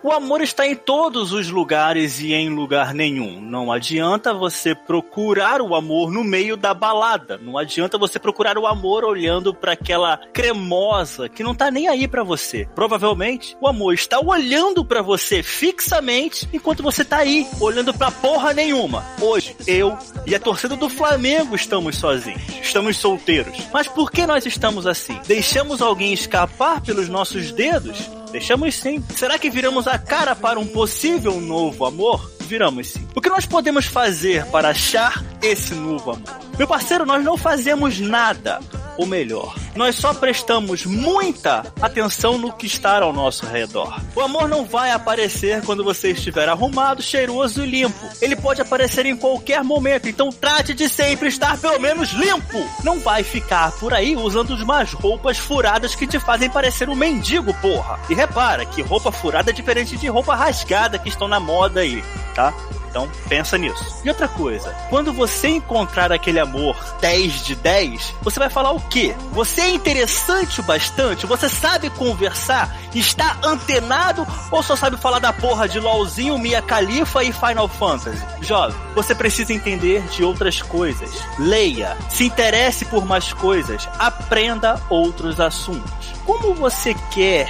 O amor está em todos os lugares e em lugar nenhum. Não adianta você procurar o amor no meio da balada. Não adianta você procurar o amor olhando para aquela cremosa que não tá nem aí para você. Provavelmente o amor está olhando para você fixamente enquanto você tá aí olhando para porra nenhuma. Hoje eu e a torcida do Flamengo estamos sozinhos. Estamos solteiros. Mas por que nós estamos assim? Deixamos alguém escapar pelos nossos dedos? Deixamos sim. Será que viramos a cara para um possível novo amor? Viramos sim. O que nós podemos fazer para achar esse novo amor? Meu parceiro, nós não fazemos nada. Ou melhor, nós só prestamos muita atenção no que está ao nosso redor. O amor não vai aparecer quando você estiver arrumado, cheiroso e limpo. Ele pode aparecer em qualquer momento, então trate de sempre estar pelo menos limpo. Não vai ficar por aí usando umas roupas furadas que te fazem parecer um mendigo, porra. E repara que roupa furada é diferente de roupa rasgada que estão na moda aí, tá? Então pensa nisso. E outra coisa, quando você encontrar aquele amor 10 de 10, você vai falar o quê? Você é interessante o bastante? Você sabe conversar? Está antenado ou só sabe falar da porra de LOLzinho, Mia Khalifa e Final Fantasy? Jovem, você precisa entender de outras coisas. Leia, se interesse por mais coisas, aprenda outros assuntos. Como você quer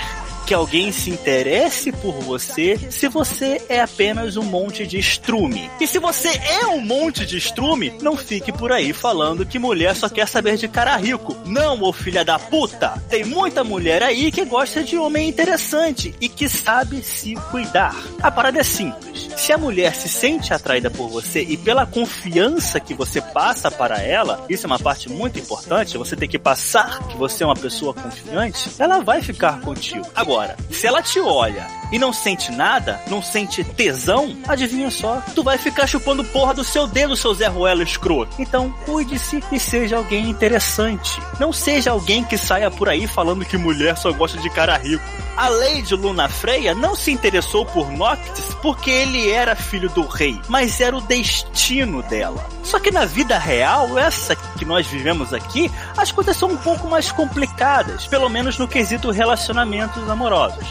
que alguém se interesse por você se você é apenas um monte de estrume. E se você é um monte de estrume, não fique por aí falando que mulher só quer saber de cara rico. Não, ô filha da puta! Tem muita mulher aí que gosta de homem interessante e que sabe se cuidar. A parada é simples. Se a mulher se sente atraída por você e pela confiança que você passa para ela, isso é uma parte muito importante, você tem que passar que você é uma pessoa confiante, ela vai ficar contigo. Agora, Se ela te olha e não sente nada, não sente tesão, adivinha só, tu vai ficar chupando porra do seu dedo, seu Zé Ruelo escroto. Então, cuide-se e seja alguém interessante. Não seja alguém que saia por aí falando que mulher só gosta de cara rico. A Lady Luna Freya não se interessou por Noctis porque ele era filho do rei, mas era o destino dela. Só que na vida real, essa que nós vivemos aqui, as coisas são um pouco mais complicadas, pelo menos no quesito relacionamentos amorosos.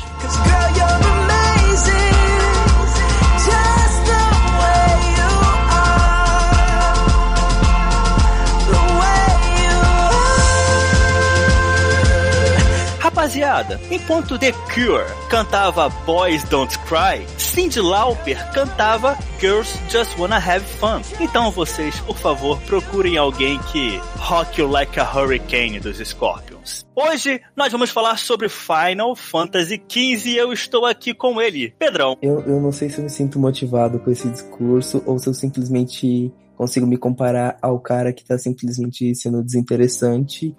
Rapaziada, enquanto The Cure cantava Boys Don't Cry, Cyndi Lauper cantava Girls Just Wanna Have Fun. Então vocês, por favor, procurem alguém que rock you like a hurricane dos Scorpions. Hoje nós vamos falar sobre Final Fantasy XV e eu estou aqui com ele, Pedrão. Eu, eu não sei se eu me sinto motivado com esse discurso ou se eu simplesmente consigo me comparar ao cara que tá simplesmente sendo desinteressante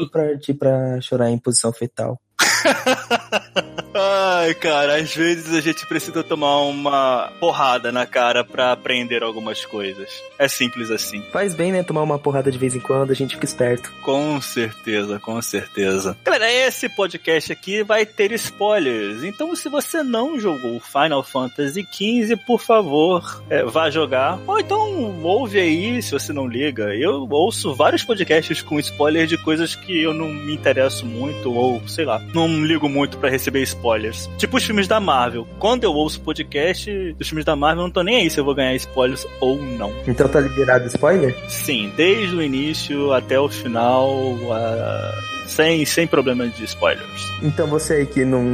e partir pra chorar em posição fetal. Ai, cara, às vezes a gente precisa tomar uma porrada na cara pra aprender algumas coisas. É simples assim. Faz bem, né? Tomar uma porrada de vez em quando, a gente fica esperto. Com certeza, com certeza. Galera, esse podcast aqui vai ter spoilers. Então, se você não jogou Final Fantasy XV, por favor, é, vá jogar. Ou então ouve aí, se você não liga. Eu ouço vários podcasts com spoilers de coisas que eu não me interesso muito, ou sei lá, não ligo muito para receber spoilers. Tipo os filmes da Marvel. Quando eu ouço podcast dos filmes da Marvel, eu não tô nem aí se eu vou ganhar spoilers ou não. Então tá liberado spoiler? Sim, desde o início até o final, uh, sem, sem problemas de spoilers. Então você aí que não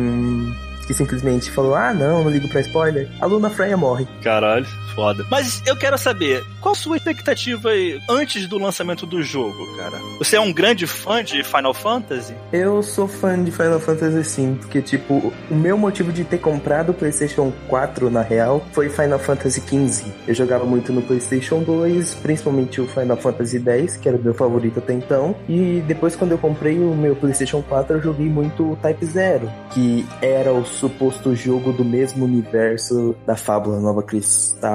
que simplesmente falou: Ah, não, não ligo pra spoiler, a Luna Freya morre. Caralho, foda. Mas eu quero saber, qual a sua expectativa antes do lançamento do jogo, cara? Você é um grande fã de Final Fantasy? Eu sou fã de Final Fantasy sim, porque, tipo, o meu motivo de ter comprado o PlayStation 4, na real, foi Final Fantasy XV. Eu jogava muito no PlayStation 2, principalmente o Final Fantasy X, que era o meu favorito até então. E depois, quando eu comprei o meu PlayStation 4, eu joguei muito Type Zero, que era o suposto jogo do mesmo universo da Fábula Nova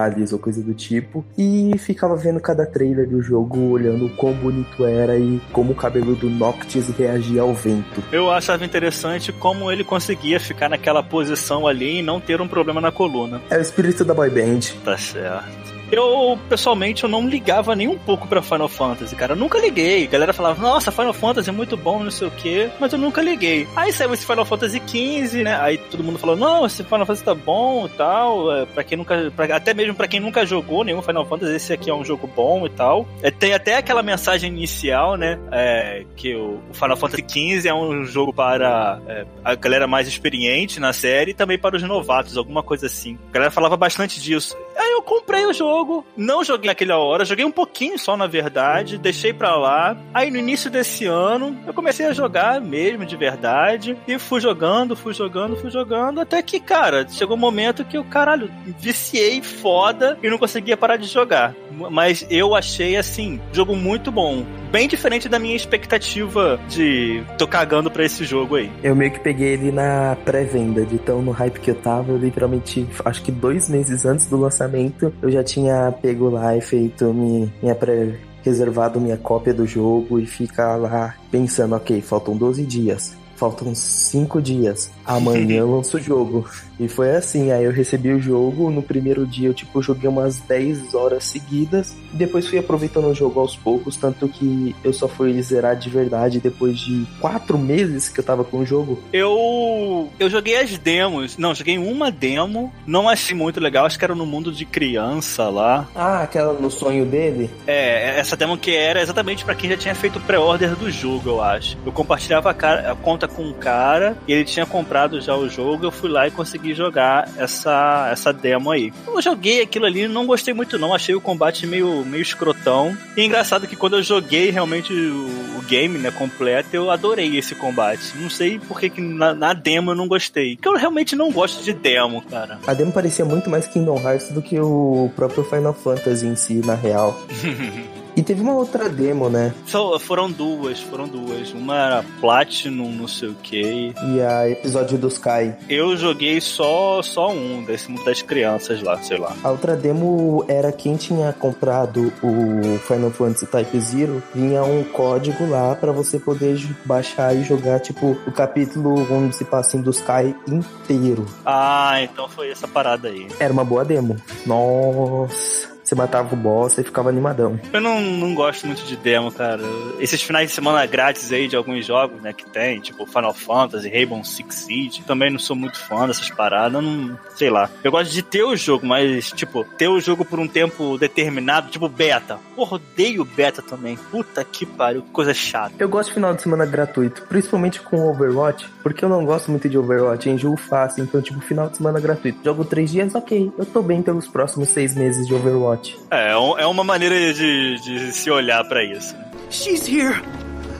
Cristales ou coisa do tipo. E ficava vendo cada trailer do jogo, olhando o quão bonito era e como o cabelo do Noctis reagia ao vento. Eu achava interessante como ele conseguia ficar naquela posição ali e não ter um problema na coluna. É o espírito da boy band. Tá certo. Eu, pessoalmente, eu não ligava nem um pouco pra Final Fantasy, cara. Eu nunca liguei. A galera falava, nossa, Final Fantasy é muito bom, não sei o quê. Mas eu nunca liguei. Aí saiu esse Final Fantasy XV, né? Aí todo mundo falou, não, esse Final Fantasy tá bom e tal. É, pra quem nunca. Pra, até mesmo pra quem nunca jogou nenhum Final Fantasy, esse aqui é um jogo bom e tal. É, tem até aquela mensagem inicial, né? É, que o, o, Final Fantasy XV é um jogo para é, a galera mais experiente na série e também para os novatos, alguma coisa assim. A galera falava bastante disso. Eu comprei o jogo, não joguei naquela hora, joguei um pouquinho só na verdade, deixei pra lá. Aí no início desse ano eu comecei a jogar mesmo de verdade e fui jogando, fui jogando, fui jogando, até que, cara, chegou um momento que eu, caralho, viciei foda e não conseguia parar de jogar. Mas eu achei assim, jogo muito bom. Bem diferente da minha expectativa de tô cagando pra esse jogo aí. Eu meio que peguei ele na pré-venda, de tão no hype que eu tava, eu literalmente, acho que dois meses antes do lançamento, eu já tinha pego lá e feito minha, pré reservado minha cópia do jogo e ficar lá pensando, ok, faltam 12 dias, faltam 5 dias, amanhã eu lanço o jogo. E foi assim, aí eu recebi o jogo, no primeiro dia eu tipo joguei umas 10 horas seguidas, e depois fui aproveitando o jogo aos poucos, tanto que eu só fui zerar de verdade depois de 4 meses que eu tava com o jogo. Eu eu joguei as demos, não, joguei uma demo, não achei muito legal, acho que era no mundo de criança lá. Ah, aquela no sonho dele? É, essa demo que era exatamente para quem já tinha feito pré-order do jogo, eu acho. Eu compartilhava a, cara, a conta com um cara, e ele tinha comprado já o jogo, eu fui lá e consegui jogar essa, essa demo aí. Eu joguei aquilo ali, não gostei muito não, achei o combate meio, meio escrotão. E engraçado que quando eu joguei realmente o, o game, né, completo, eu adorei esse combate. Não sei por que na, na, demo eu não gostei. Porque eu realmente não gosto de demo, cara. A demo parecia muito mais Kingdom Hearts do que o próprio Final Fantasy em si, na real. E teve uma outra demo, né? So, foram duas, foram duas. Uma era Platinum, não sei o que. E a episódio dos Sky. Eu joguei só, só um, desse mundo das crianças lá, sei lá. A outra demo era quem tinha comprado o Final Fantasy Type Zero, vinha um código lá para você poder baixar e jogar, tipo, o capítulo onde se passa em do Sky inteiro. Ah, então foi essa parada aí. Era uma boa demo. Nossa você matava o boss e ficava animadão. Eu não, não gosto muito de demo, cara. Esses finais de semana grátis aí de alguns jogos, né, que tem, tipo Final Fantasy, Rainbow Six Siege, também não sou muito fã dessas paradas, não, sei lá. Eu gosto de ter o jogo, mas, tipo, ter o jogo por um tempo determinado, tipo beta. Porra, odeio beta também. Puta que pariu, que coisa chata. Eu gosto de final de semana gratuito, principalmente com Overwatch, porque eu não gosto muito de Overwatch, enjoo fácil, então, tipo, final de semana gratuito. Jogo três dias, ok, eu tô bem pelos próximos seis meses de Overwatch. É, é, é uma maneira de, de se olhar para isso. She's here.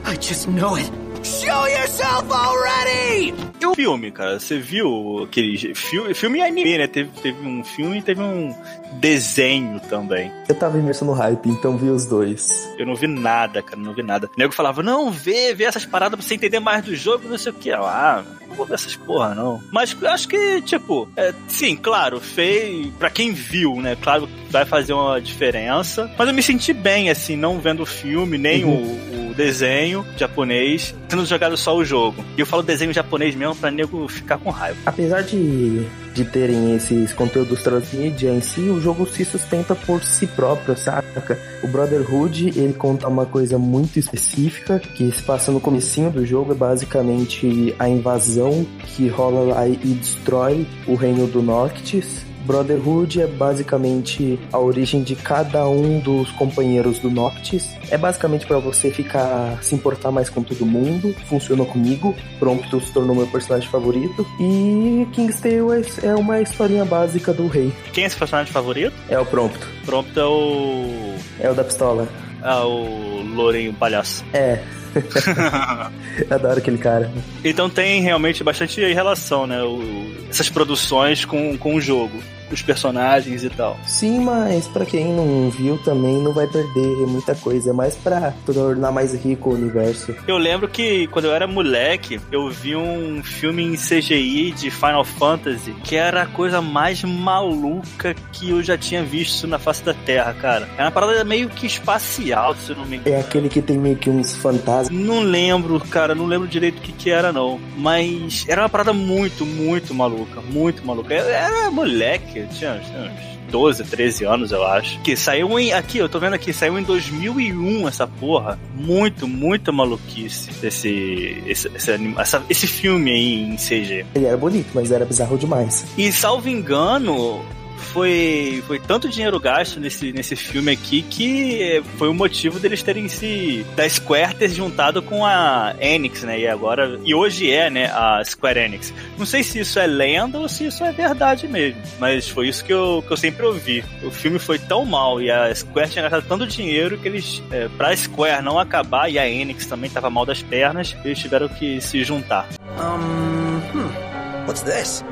I just know it. Show yourself already! E o filme, cara? Você viu aquele filme, filme anime, né? Teve, teve um filme e teve um desenho também. Eu tava imerso no hype, então vi os dois. Eu não vi nada, cara, não vi nada. O nego falava, não, vê, vê essas paradas pra você entender mais do jogo, não sei o que. Ah, não vou ver essas porra, não. Mas acho que, tipo, é, sim, claro, fez. Pra quem viu, né? Claro que vai fazer uma diferença. Mas eu me senti bem, assim, não vendo o filme, nem uhum. o, o desenho japonês, tendo jogado só o jogo. E eu falo desenho japonês mesmo pra nego ficar com raiva. Apesar de, de terem esses conteúdos transmídia em si, o jogo se sustenta por si próprio, saca? O Brotherhood, ele conta uma coisa muito específica, que se passa no comecinho do jogo, é basicamente a invasão que rola lá e destrói o reino do Noctis Brotherhood é basicamente a origem de cada um dos companheiros do Noctis. É basicamente para você ficar se importar mais com todo mundo. Funcionou comigo. Prompto se tornou meu personagem favorito. E King's Tale é uma historinha básica do rei. Quem é esse personagem favorito? É o Prompto. Prompto é o. É o da pistola. É o Lourinho Palhaço. É. Adoro aquele cara. Então tem realmente bastante relação, né? O, essas produções com, com o jogo os personagens e tal. Sim, mas para quem não viu também não vai perder muita coisa, é mais pra tornar mais rico o universo. Eu lembro que quando eu era moleque, eu vi um filme em CGI de Final Fantasy que era a coisa mais maluca que eu já tinha visto na face da Terra, cara. É uma parada meio que espacial, se eu não me engano. É aquele que tem meio que uns fantasmas. Não lembro, cara, não lembro direito o que que era não, mas era uma parada muito, muito maluca, muito maluca. Eu era moleque moleque, tinha uns 12, 13 anos, eu acho. Que saiu em. Aqui, eu tô vendo aqui, saiu em 2001 essa porra. Muito, muita maluquice esse, esse, esse, essa, esse filme aí em CG. Ele era bonito, mas era bizarro demais. E salvo engano, foi, foi tanto dinheiro gasto nesse, nesse filme aqui que foi o motivo deles terem se. da Square ter se juntado com a Enix, né? E agora. E hoje é, né? A Square Enix. Não sei se isso é lenda ou se isso é verdade mesmo. Mas foi isso que eu, que eu sempre ouvi. O filme foi tão mal e a Square tinha gastado tanto dinheiro que eles. É, pra Square não acabar e a Enix também tava mal das pernas, eles tiveram que se juntar. Um. Hmm. What's this?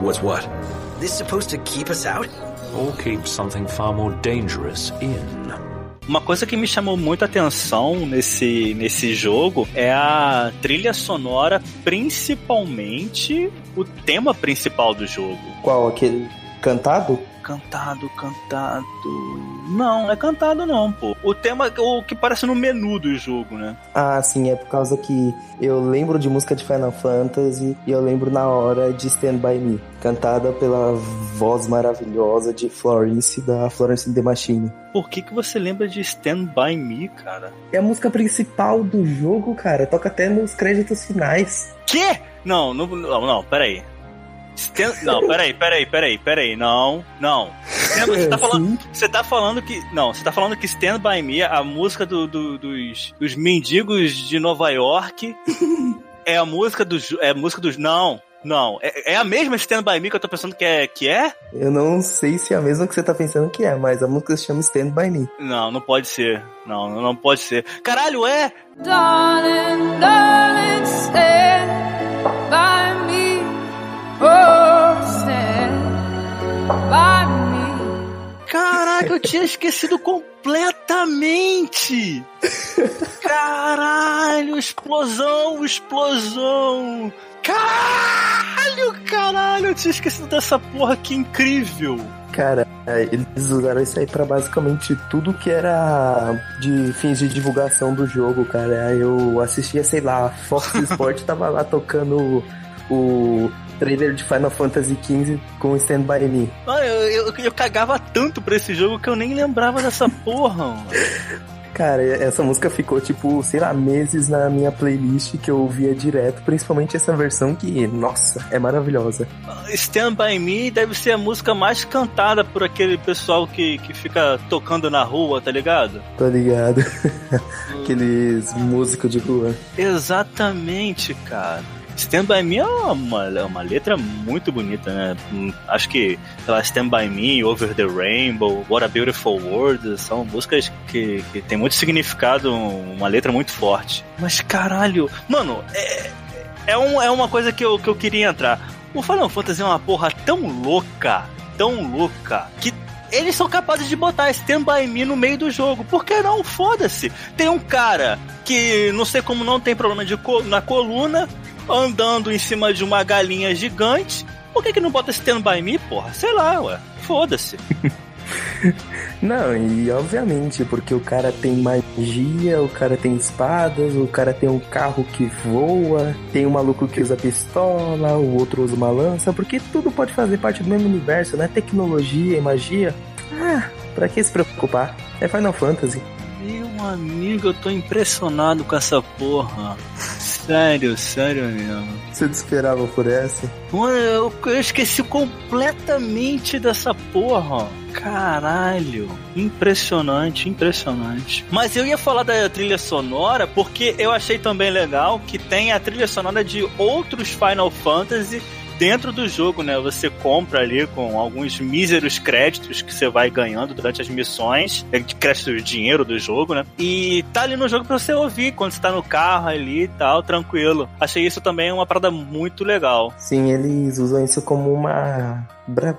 What's what? This supposed to keep us out? Or keep something far more dangerous in? Uma coisa que me chamou muita atenção nesse, nesse jogo é a trilha sonora, principalmente o tema principal do jogo. Qual? Aquele cantado? Cantado, cantado. Não, não é cantado não, pô. O tema, o que parece no menu do jogo, né? Ah, sim, é por causa que eu lembro de música de Final Fantasy e eu lembro na hora de Stand By Me, cantada pela voz maravilhosa de Florence, da Florence The Machine. Por que que você lembra de Stand By Me, cara? É a música principal do jogo, cara. Toca até nos créditos finais. Quê? Não, não, não, não peraí. Não, peraí, peraí, peraí, peraí. Não, não. Você tá, falando, você tá falando que. Não, você tá falando que Stand By Me, a música do, do, dos, dos mendigos de Nova York, é a música dos. É a música dos. Não, não. É, é, a mesma Stand By Me que eu tô pensando que é, que é? Eu não sei se é a mesma que você tá pensando que é, mas a música se chama Stand By Me. Não, não pode ser. Não, não pode ser. Caralho, é! Darling, darling, stand by me. Caraca, eu tinha esquecido completamente! Caralho, explosão, explosão! Caralho, caralho, eu tinha esquecido dessa porra, que incrível! Cara, eles usaram isso aí pra basicamente tudo que era de fins de divulgação do jogo, cara. Eu assistia, sei lá, Fox Sport tava lá tocando o trailer de Final Fantasy XV com Stand By Me. Ah, eu, eu, eu cagava tanto pra esse jogo que eu nem lembrava dessa porra, mano. Cara, essa música ficou, tipo, sei lá, meses na minha playlist que eu ouvia direto, principalmente essa versão que, nossa, é maravilhosa. Stand By Me deve ser a música mais cantada por aquele pessoal que, que fica tocando na rua, tá ligado? Tô ligado. Aqueles músicos de rua. Exatamente, cara. Stand By Me é uma, é uma letra muito bonita, né? Hum, acho que lá, Stand By Me, Over the Rainbow, What a Beautiful World são músicas que, que tem muito significado, uma letra muito forte. Mas caralho, mano, é, é, um, é uma coisa que eu, que eu queria entrar. O Final Fantasy é uma porra tão louca, tão louca, que eles são capazes de botar Stand By Me no meio do jogo. Por que não? Foda-se. Tem um cara que não sei como não tem problema de co na coluna, andando em cima de uma galinha gigante. Por que, que não bota Stand By Me, porra? Sei lá, ué. Foda-se. Não, e obviamente, porque o cara tem magia, o cara tem espadas, o cara tem um carro que voa, tem um maluco que usa pistola, o outro usa uma lança, porque tudo pode fazer parte do mesmo universo, né? Tecnologia e magia. Ah, pra que se preocupar? É Final Fantasy. Amigo, eu tô impressionado com essa porra. Sério, sério mesmo. Você esperava por essa? Mano, eu, eu esqueci completamente dessa porra. Caralho, impressionante, impressionante. Mas eu ia falar da trilha sonora porque eu achei também legal que tem a trilha sonora de outros Final Fantasy dentro do jogo, né? Você compra ali com alguns míseros créditos que você vai ganhando durante as missões, é, de crédito de dinheiro do jogo, né? E tá ali no jogo pra você ouvir quando você tá no carro ali e tal, tranquilo. Achei isso também uma parada muito legal. Sim, eles usam isso como uma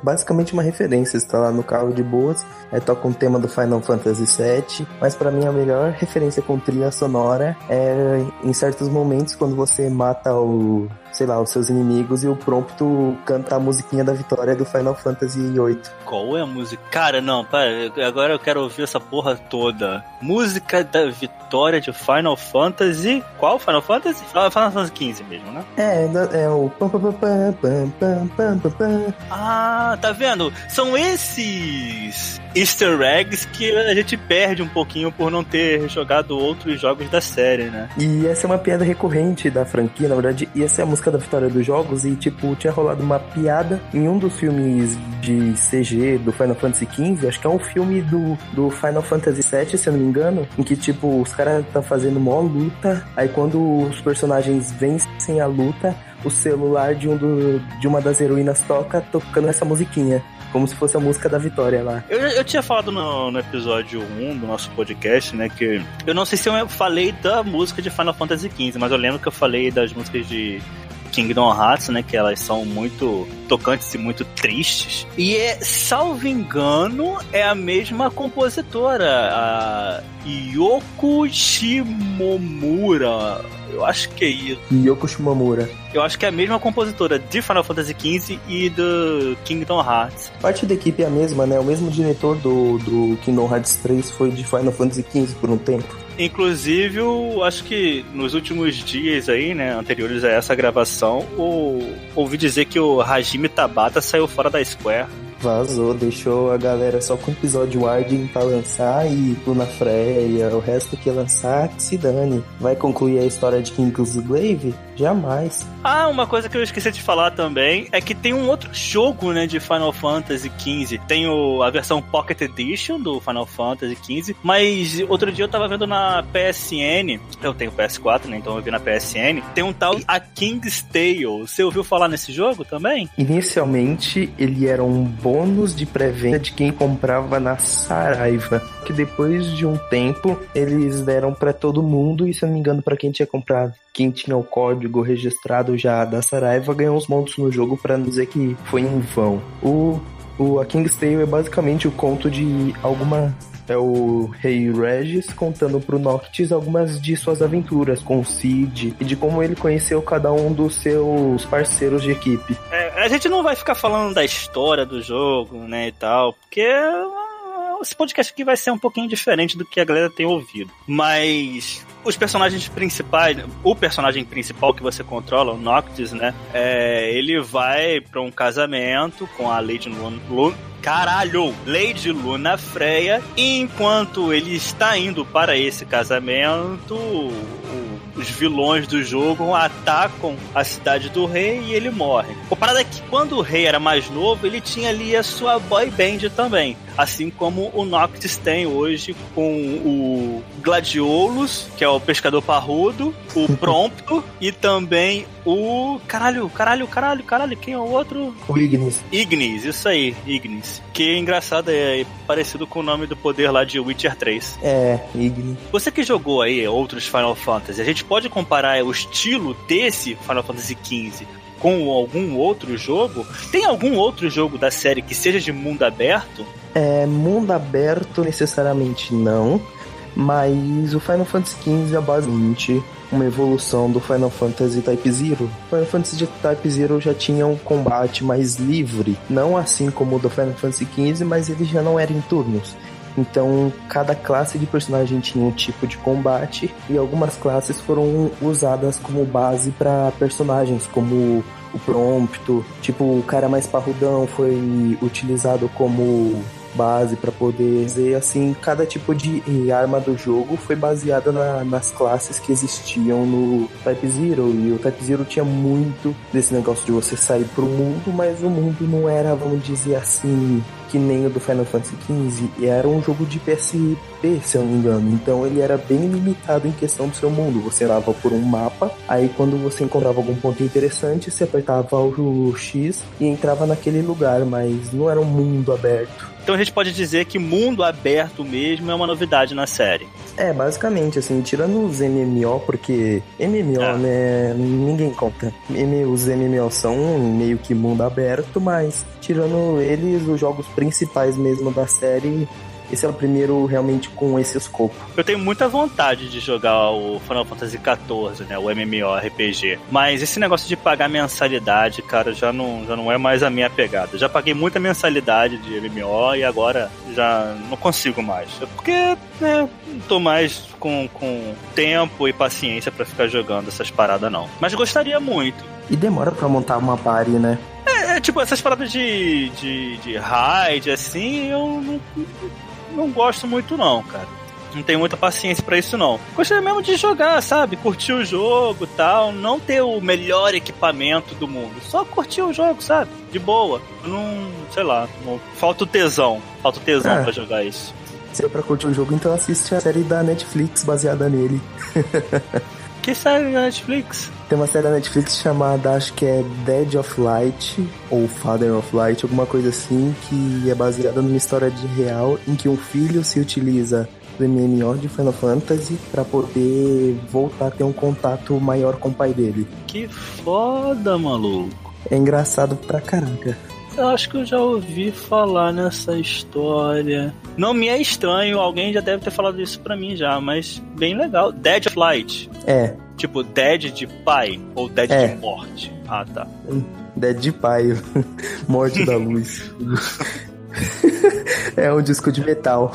basicamente uma referência. Está lá no carro de boas, aí toca um tema do Final Fantasy VII, mas para mim a melhor referência com trilha sonora é em certos momentos quando você mata o sei lá, os seus inimigos e o Prompto canta a musiquinha da vitória do Final Fantasy VIII. Qual é a música? Cara, não, para, agora eu quero ouvir essa porra toda. Música da vitória de Final Fantasy. Qual Final Fantasy? Final Fantasy XV mesmo, né? É, é o. Ah, tá vendo? São esses easter eggs que a gente perde um pouquinho por não ter jogado outros jogos da série, né? E essa é uma piada recorrente da franquia, na verdade, e essa é a música da vitória dos jogos e, tipo, tinha rolado uma piada em um dos filmes de CG do Final Fantasy XV, acho que é um filme do, do Final Fantasy VII, se eu não me engano, em que, tipo, os caras tá fazendo mó luta, aí quando os personagens vencem a luta, o celular de, um do, de uma das heroínas toca tocando essa musiquinha. Como se fosse a música da Vitória lá. Eu, eu tinha falado no, no episódio 1 do nosso podcast, né? Que eu não sei se eu falei da música de Final Fantasy XV, mas eu lembro que eu falei das músicas de Kingdom Hearts, né? Que elas são muito tocantes e muito tristes. E é, salvo engano, é a mesma compositora, a Yoko Shimomura. Eu acho que é isso. Yoko Shimomura. Eu acho que é a mesma compositora de Final Fantasy XV e do Kingdom Hearts. Parte da equipe é a mesma, né? O mesmo diretor do, do Kingdom Hearts 3 foi de Final Fantasy XV por um tempo. Inclusive, eu acho que nos últimos dias aí, né, anteriores a essa gravação, o, ouvi dizer que o Hajime Tabata saiu fora da Square. Vazou, deixou a galera só com o episódio Warding pra lançar e Luna Freya, o resto que lançar, que se dane. Vai concluir a história de Kingsglaive? Jamais. Ah, uma coisa que eu esqueci de falar também é que tem um outro jogo, né, de Final Fantasy XV. Tem o, a versão Pocket Edition do Final Fantasy XV, mas outro dia eu tava vendo na PSN, eu tenho PS4, né, então eu vi na PSN, tem um tal A King's Tale. Você ouviu falar nesse jogo também? Inicialmente, ele era um bônus de pré-venda de quem comprava na Saraiva, que depois de um tempo eles deram para todo mundo e se não me engano para quem tinha comprado quem tinha o código registrado já da Saraiva ganhou uns pontos no jogo para não dizer que foi em vão. O, o A King's Tale é basicamente o conto de alguma é o rei Regis contando pro Noctis algumas de suas aventuras com o Cid e de como ele conheceu cada um dos seus parceiros de equipe. É, a gente não vai ficar falando da história do jogo, né, e tal, porque esse podcast aqui vai ser um pouquinho diferente do que a galera tem ouvido. Mas os personagens principais, o personagem principal que você controla, o Noctis, né? É, ele vai para um casamento com a Lady Luna, caralho, Lady Luna Freya. E enquanto ele está indo para esse casamento, os vilões do jogo atacam a cidade do rei e ele morre. O parada é que quando o rei era mais novo, ele tinha ali a sua boy band também. Assim como o Noctis tem hoje com o Gladiolus, que é o pescador parrudo, o Prompto e também o. Caralho, caralho, caralho, caralho, quem é o outro? O Ignis. Ignis, isso aí, Ignis. Que é engraçado, é parecido com o nome do poder lá de Witcher 3. É, Ignis. Você que jogou aí outros Final Fantasy, a gente pode comparar o estilo desse Final Fantasy XV com algum outro jogo? Tem algum outro jogo da série que seja de mundo aberto? É, mundo aberto necessariamente não, mas o Final Fantasy XV é basicamente uma evolução do Final Fantasy Type Zero. Final Fantasy Type Zero já tinha um combate mais livre, não assim como o do Final Fantasy XV, mas ele já não era em turnos. Então, cada classe de personagem tinha um tipo de combate e algumas classes foram usadas como base para personagens, como o Prompto, tipo, o cara mais parrudão foi utilizado como base para poder dizer assim cada tipo de arma do jogo foi baseada na, nas classes que existiam no Type Zero. E o Type Zero tinha muito desse negócio de você sair pro mundo mas o mundo não era vamos dizer assim que nem o do Final Fantasy XV, era um jogo de PSP, se eu não me engano. Então ele era bem limitado em questão do seu mundo. Você andava por um mapa, aí quando você encontrava algum ponto interessante, você apertava o X e entrava naquele lugar, mas não era um mundo aberto. Então a gente pode dizer que mundo aberto mesmo é uma novidade na série. É, basicamente, assim, tirando os MMO, porque MMO, é. né, ninguém conta. Os MMO são meio que mundo aberto, mas tirando eles, os jogos principais mesmo da série esse é o primeiro realmente com esse escopo. Eu tenho muita vontade de jogar o Final Fantasy XIV, né? O MMORPG. Mas esse negócio de pagar mensalidade, cara, já não, já não é mais a minha pegada. Já paguei muita mensalidade de MMO e agora já não consigo mais. É porque, né, não tô mais com, com tempo e paciência para ficar jogando essas paradas, não. Mas gostaria muito. E demora para montar uma party, né? É, é, tipo, essas paradas de, de, de raid, assim, eu não, não gosto muito não, cara. Não tenho muita paciência para isso não. Gostaria mesmo de jogar, sabe? Curtir o jogo tal. Não ter o melhor equipamento do mundo. Só curtir o jogo, sabe? De boa. Não, sei lá. Não, falta o tesão. Falta o tesão É. pra jogar isso. Se é pra curtir o jogo, então assiste a série da Netflix baseada nele. Que série na Netflix? Tem uma série da Netflix chamada, acho que é Dead of Light, ou Father of Light, alguma coisa assim, que é baseada numa história de real em que um filho se utiliza do MMO de Final Fantasy pra poder voltar a ter um contato maior com o pai dele. Que foda, maluco. É engraçado pra caraca. Eu acho que eu já ouvi falar nessa história. Não me é estranho, alguém já deve ter falado isso pra mim já, mas bem legal. Dead of Light. É, Tipo, Dead de pai ou Dead É. de morte. Ah, tá. Dead de pai, Morte da Luz. é um disco de metal.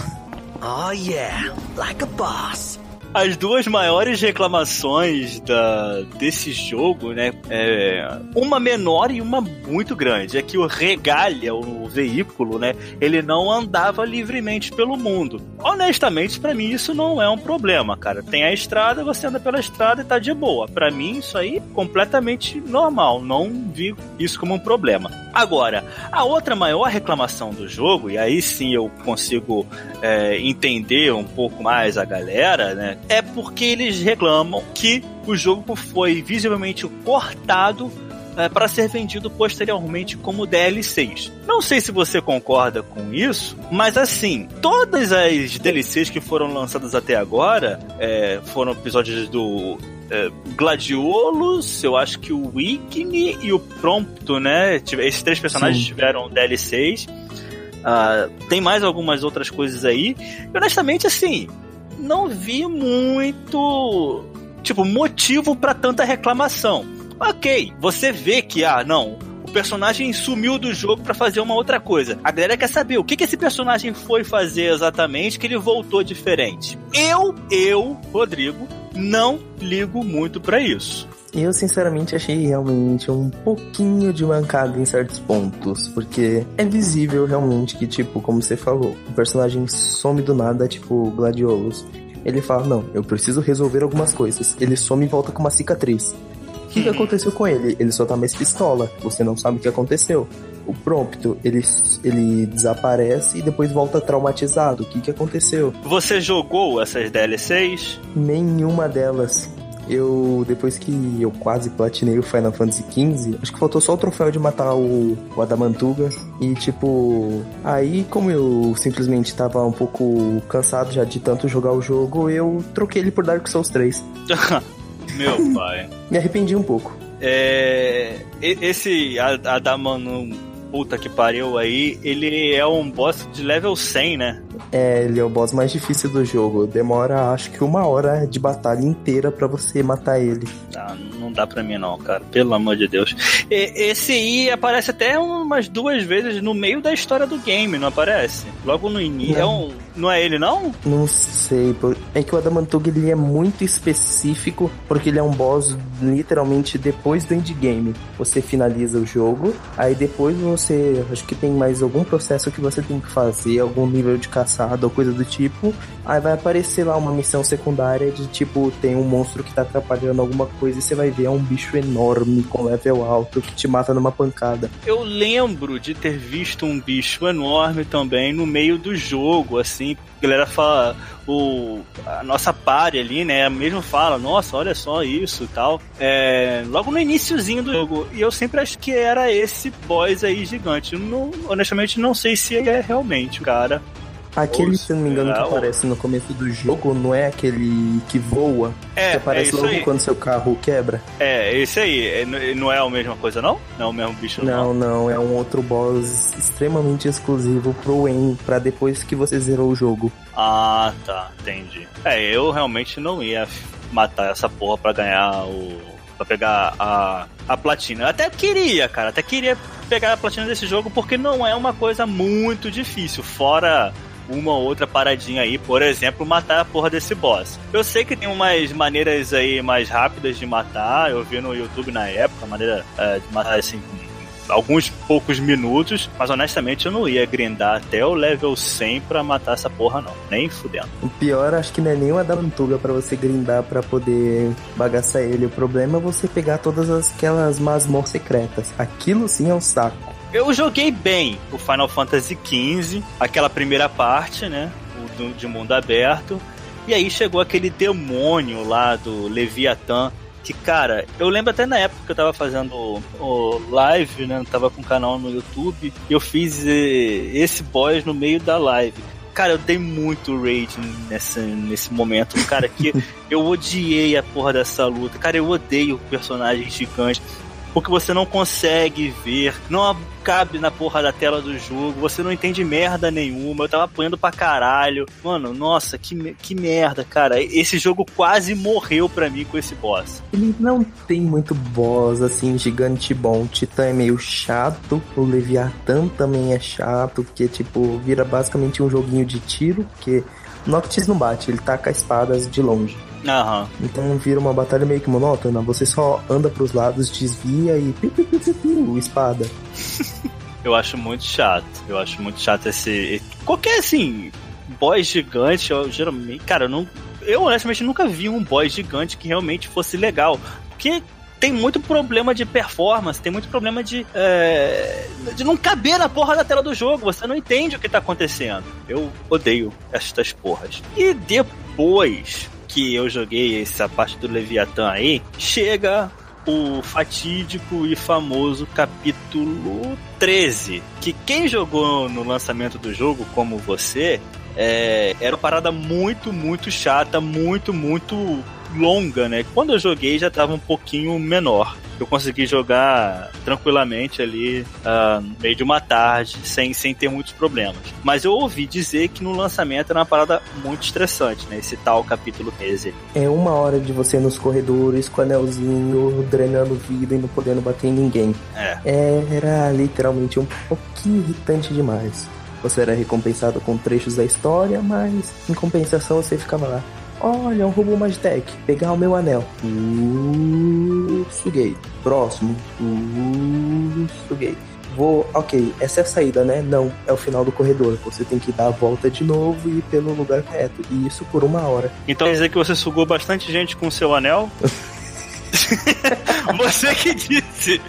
Oh yeah, like a boss. As duas maiores reclamações da, desse jogo, né? É, uma menor e uma muito grande. É que o Regalia, o veículo, né? Ele não andava livremente pelo mundo. Honestamente, pra mim isso não é um problema, cara. Tem a estrada, você anda pela estrada e tá de boa. Pra mim isso aí é completamente normal. Não vi isso como um problema. Agora, a outra maior reclamação do jogo, e aí sim eu consigo é, entender um pouco mais a galera, né? É porque eles reclamam que o jogo foi visivelmente cortado para ser vendido posteriormente como DLCs. Não sei se você concorda com isso, mas assim, todas as DLCs que foram lançadas até agora é, foram episódios do é, Gladiolus, eu acho que o Wigny e o Prompto, né? Esses três personagens Sim. tiveram DLCs. Ah, tem mais algumas outras coisas aí. E honestamente, assim, não vi muito, tipo, motivo pra tanta reclamação. Ok, você vê que, ah, não, o personagem sumiu do jogo pra fazer uma outra coisa. A galera quer saber o que, que esse personagem foi fazer exatamente que ele voltou diferente. Eu, eu, Rodrigo, não ligo muito pra isso. Eu, sinceramente, achei realmente um pouquinho de mancada em certos pontos, porque é visível realmente que, tipo, como você falou, o personagem some do nada, tipo Gladiolus. Ele fala, não, eu preciso resolver algumas coisas. Ele some e volta com uma cicatriz. O que, que aconteceu com ele? Ele só tá mais pistola, você não sabe o que aconteceu. O Prompto, ele, ele desaparece e depois volta traumatizado. O que, que aconteceu? Você jogou essas DLCs? Nenhuma delas. Eu, depois que eu quase platinei o Final Fantasy XV, acho que faltou só o troféu de matar o, o Adamantuga. E, tipo, aí, como eu simplesmente tava um pouco cansado já de tanto jogar o jogo, eu troquei ele por Dark Souls 3. Meu pai. Me arrependi um pouco. É, esse A- Adamano, puta que pariu aí, ele é um boss de level 100, né? É, ele é o boss mais difícil do jogo. Demora, acho que uma hora de batalha inteira pra você matar ele. Ah, não dá pra mim não, cara. Pelo amor de Deus. E- esse aí aparece até umas duas vezes no meio da história do game, não aparece? Logo no início. É um, não é ele, não? Não sei, é que o Adamantuga ele é muito específico, porque ele é um boss literalmente depois do endgame. Você finaliza o jogo, aí depois você, acho que tem mais algum processo que você tem que fazer, algum nível de caçada ou coisa do tipo. Aí vai aparecer lá uma missão secundária de tipo, tem um monstro que tá atrapalhando alguma coisa e você vai ver é um bicho enorme com level alto que te mata numa pancada. Eu lembro de ter visto um bicho enorme também no meio do jogo, assim. A galera fala, o, a nossa party ali, né, mesmo fala, nossa, olha só isso e tal. É, logo no iniciozinho do jogo. E eu sempre acho que era esse boss aí gigante. Não- honestamente, não sei se ele é realmente o cara. Aquele, se não me engano, que aparece no começo do jogo não é aquele que voa, É, que aparece é logo aí. quando seu carro quebra. É, esse aí. É, não é a mesma coisa, não? Não é o mesmo bicho, Não, não, é um outro boss extremamente exclusivo pro En, pra depois que você zerou o jogo. Ah, tá, entendi. É, eu realmente não ia matar essa porra pra ganhar o. pra pegar a, a platina. Eu até queria, cara, até queria pegar a platina desse jogo porque não é uma coisa muito difícil, fora uma ou outra paradinha aí, por exemplo, matar a porra desse boss. Eu sei que tem umas maneiras aí mais rápidas de matar, eu vi no YouTube na época, maneira é, de matar assim alguns poucos minutos, mas honestamente eu não ia grindar até o level 100 pra matar essa porra, não. Nem fudendo. O pior, acho que não é nenhuma Damantuga pra você grindar pra poder bagaçar ele. O problema é você pegar todas aquelas masmorras secretas. Aquilo sim é um saco. Eu joguei bem o Final Fantasy XV, aquela primeira parte, né? O do, de mundo aberto. E aí chegou aquele demônio lá do Leviatã. Que, cara, eu lembro até na época que eu tava fazendo o, o live, né? Eu tava com um canal no YouTube. E eu fiz eh, esse boss no meio da live. Cara, eu dei muito rage nessa, nesse momento, cara, que eu odiei a porra dessa luta. Cara, eu odeio o personagem gigante porque você não consegue ver, não cabe na porra da tela do jogo, você não entende merda nenhuma, eu tava apanhando pra caralho. Mano, nossa, que, que merda, cara. Esse jogo quase morreu pra mim com esse boss. Ele não tem muito boss, assim, gigante bom. O Titã é meio chato, o Leviathan também é chato, porque, tipo, vira basicamente um joguinho de tiro, porque Noctis não bate, ele taca espadas de longe. Aham. Então vira uma batalha meio que monótona. Você só anda pros lados, desvia e piu, piu, piu, piu, piu, espada. Eu acho muito chato. Eu acho muito chato esse. Qualquer assim, boss gigante, eu geralmente. Cara, eu não. Eu honestamente nunca vi um boss gigante que realmente fosse legal. Porque tem muito problema de performance, tem muito problema de. É, de não caber na porra da tela do jogo. Você não entende o que tá acontecendo. Eu odeio estas porras. E depois que eu joguei essa parte do Leviatã aí, chega o fatídico e famoso capítulo 13. Que quem jogou no lançamento do jogo, como você, é, era uma parada muito, muito chata, muito, muito longa, né? Quando eu joguei já tava um pouquinho menor eu consegui jogar tranquilamente ali uh, no meio de uma tarde, sem, sem ter muitos problemas. Mas eu ouvi dizer que no lançamento era uma parada muito estressante, né? Esse tal capítulo 13. É uma hora de você nos corredores com anelzinho, drenando vida e não podendo bater em ninguém. É. é era literalmente um pouquinho irritante demais. Você era recompensado com trechos da história, mas em compensação você ficava lá. Olha, um robô Magitech. Pegar o meu anel. Uh, suguei. Próximo. Uh, suguei. Vou. Ok, essa é a saída, né? Não, é o final do corredor. Você tem que dar a volta de novo e ir pelo lugar correto. E isso por uma hora. Então quer dizer que você sugou bastante gente com o seu anel? você que disse!